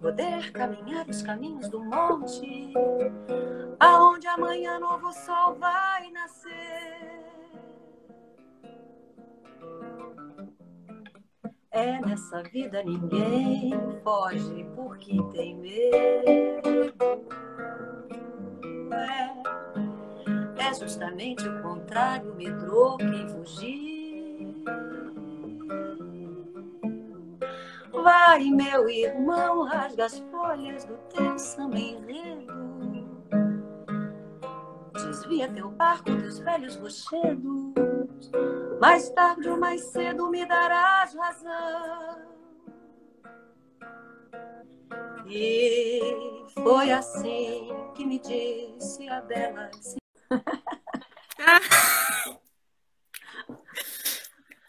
poder caminhar os caminhos do monte, aonde amanhã novo sol vai nascer. É nessa vida ninguém foge porque tem medo. É, é justamente o contrário, medrou quem fugiu. Vai, meu irmão, rasga as folhas do teu samba enredo. Desvia teu barco dos velhos rochedos. Mais tarde ou mais cedo me darás razão. E foi assim que me disse a bela. [laughs]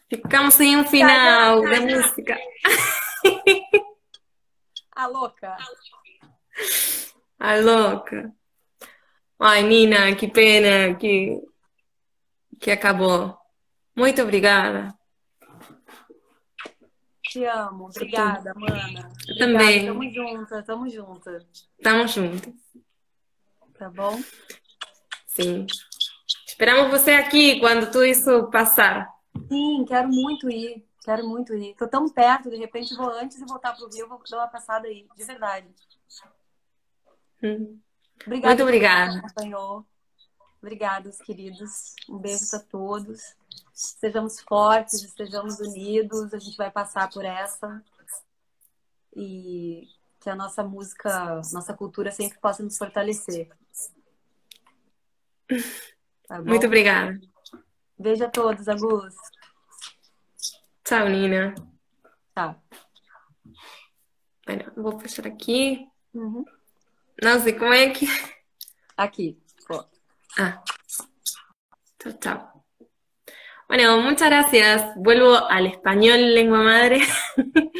Ficamos sem um final da música. A louca. A louca. Ai, Nina, que pena que, que acabou. Muito obrigada. Te amo. Obrigada, mana. Eu também. Tamo juntas, tamo juntas. Tamo juntas. Tá bom? Sim. Esperamos você aqui quando tudo isso passar. Sim, quero muito ir. Quero muito ir. Tô tão perto, de repente vou antes de voltar pro Rio, vou dar uma passada aí, de verdade. Hum. Obrigada Muito obrigada. Obrigada, queridos. Um beijo para todos. Sejamos fortes, estejamos unidos. A gente vai passar por essa. E que a nossa música, nossa cultura sempre possa nos fortalecer. Tá? Muito obrigada. Beijo a todos, Agus. Tchau, Nina. Tchau. Bueno, vou fechar aqui. Uhum. Não sei como é que. Aqui. Pô. Ah. Chao, chao. Bueno, muchas gracias. Vuelvo al español, lengua madre. [laughs]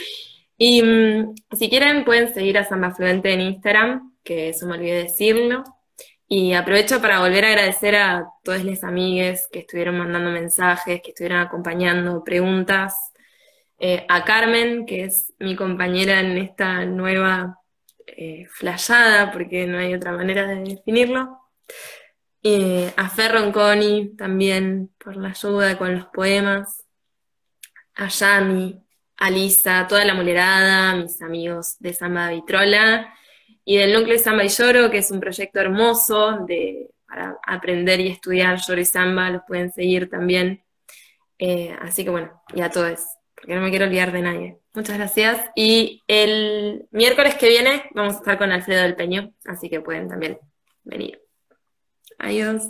y mm, si quieren, pueden seguir a Samba Fluente en Instagram, que eso me olvidé decirlo. Y aprovecho para volver a agradecer a todos los amigues que estuvieron mandando mensajes, que estuvieron acompañando preguntas. Eh, a Carmen, que es mi compañera en esta nueva eh, porque no hay otra manera de definirlo. Eh, a Fer Ronconi también por la ayuda con los poemas. A Yami, a Lisa, a toda la mulerada, mis amigos de Samba Vitrola y del Núcleo Samba y Lloro, que es un proyecto hermoso de, para aprender y estudiar lloro y samba, los pueden seguir también. Eh, así que bueno, y a todos, porque no me quiero olvidar de nadie. Muchas gracias. Y el miércoles que viene vamos a estar con Alfredo del Peño, así que pueden también venir. Adiós.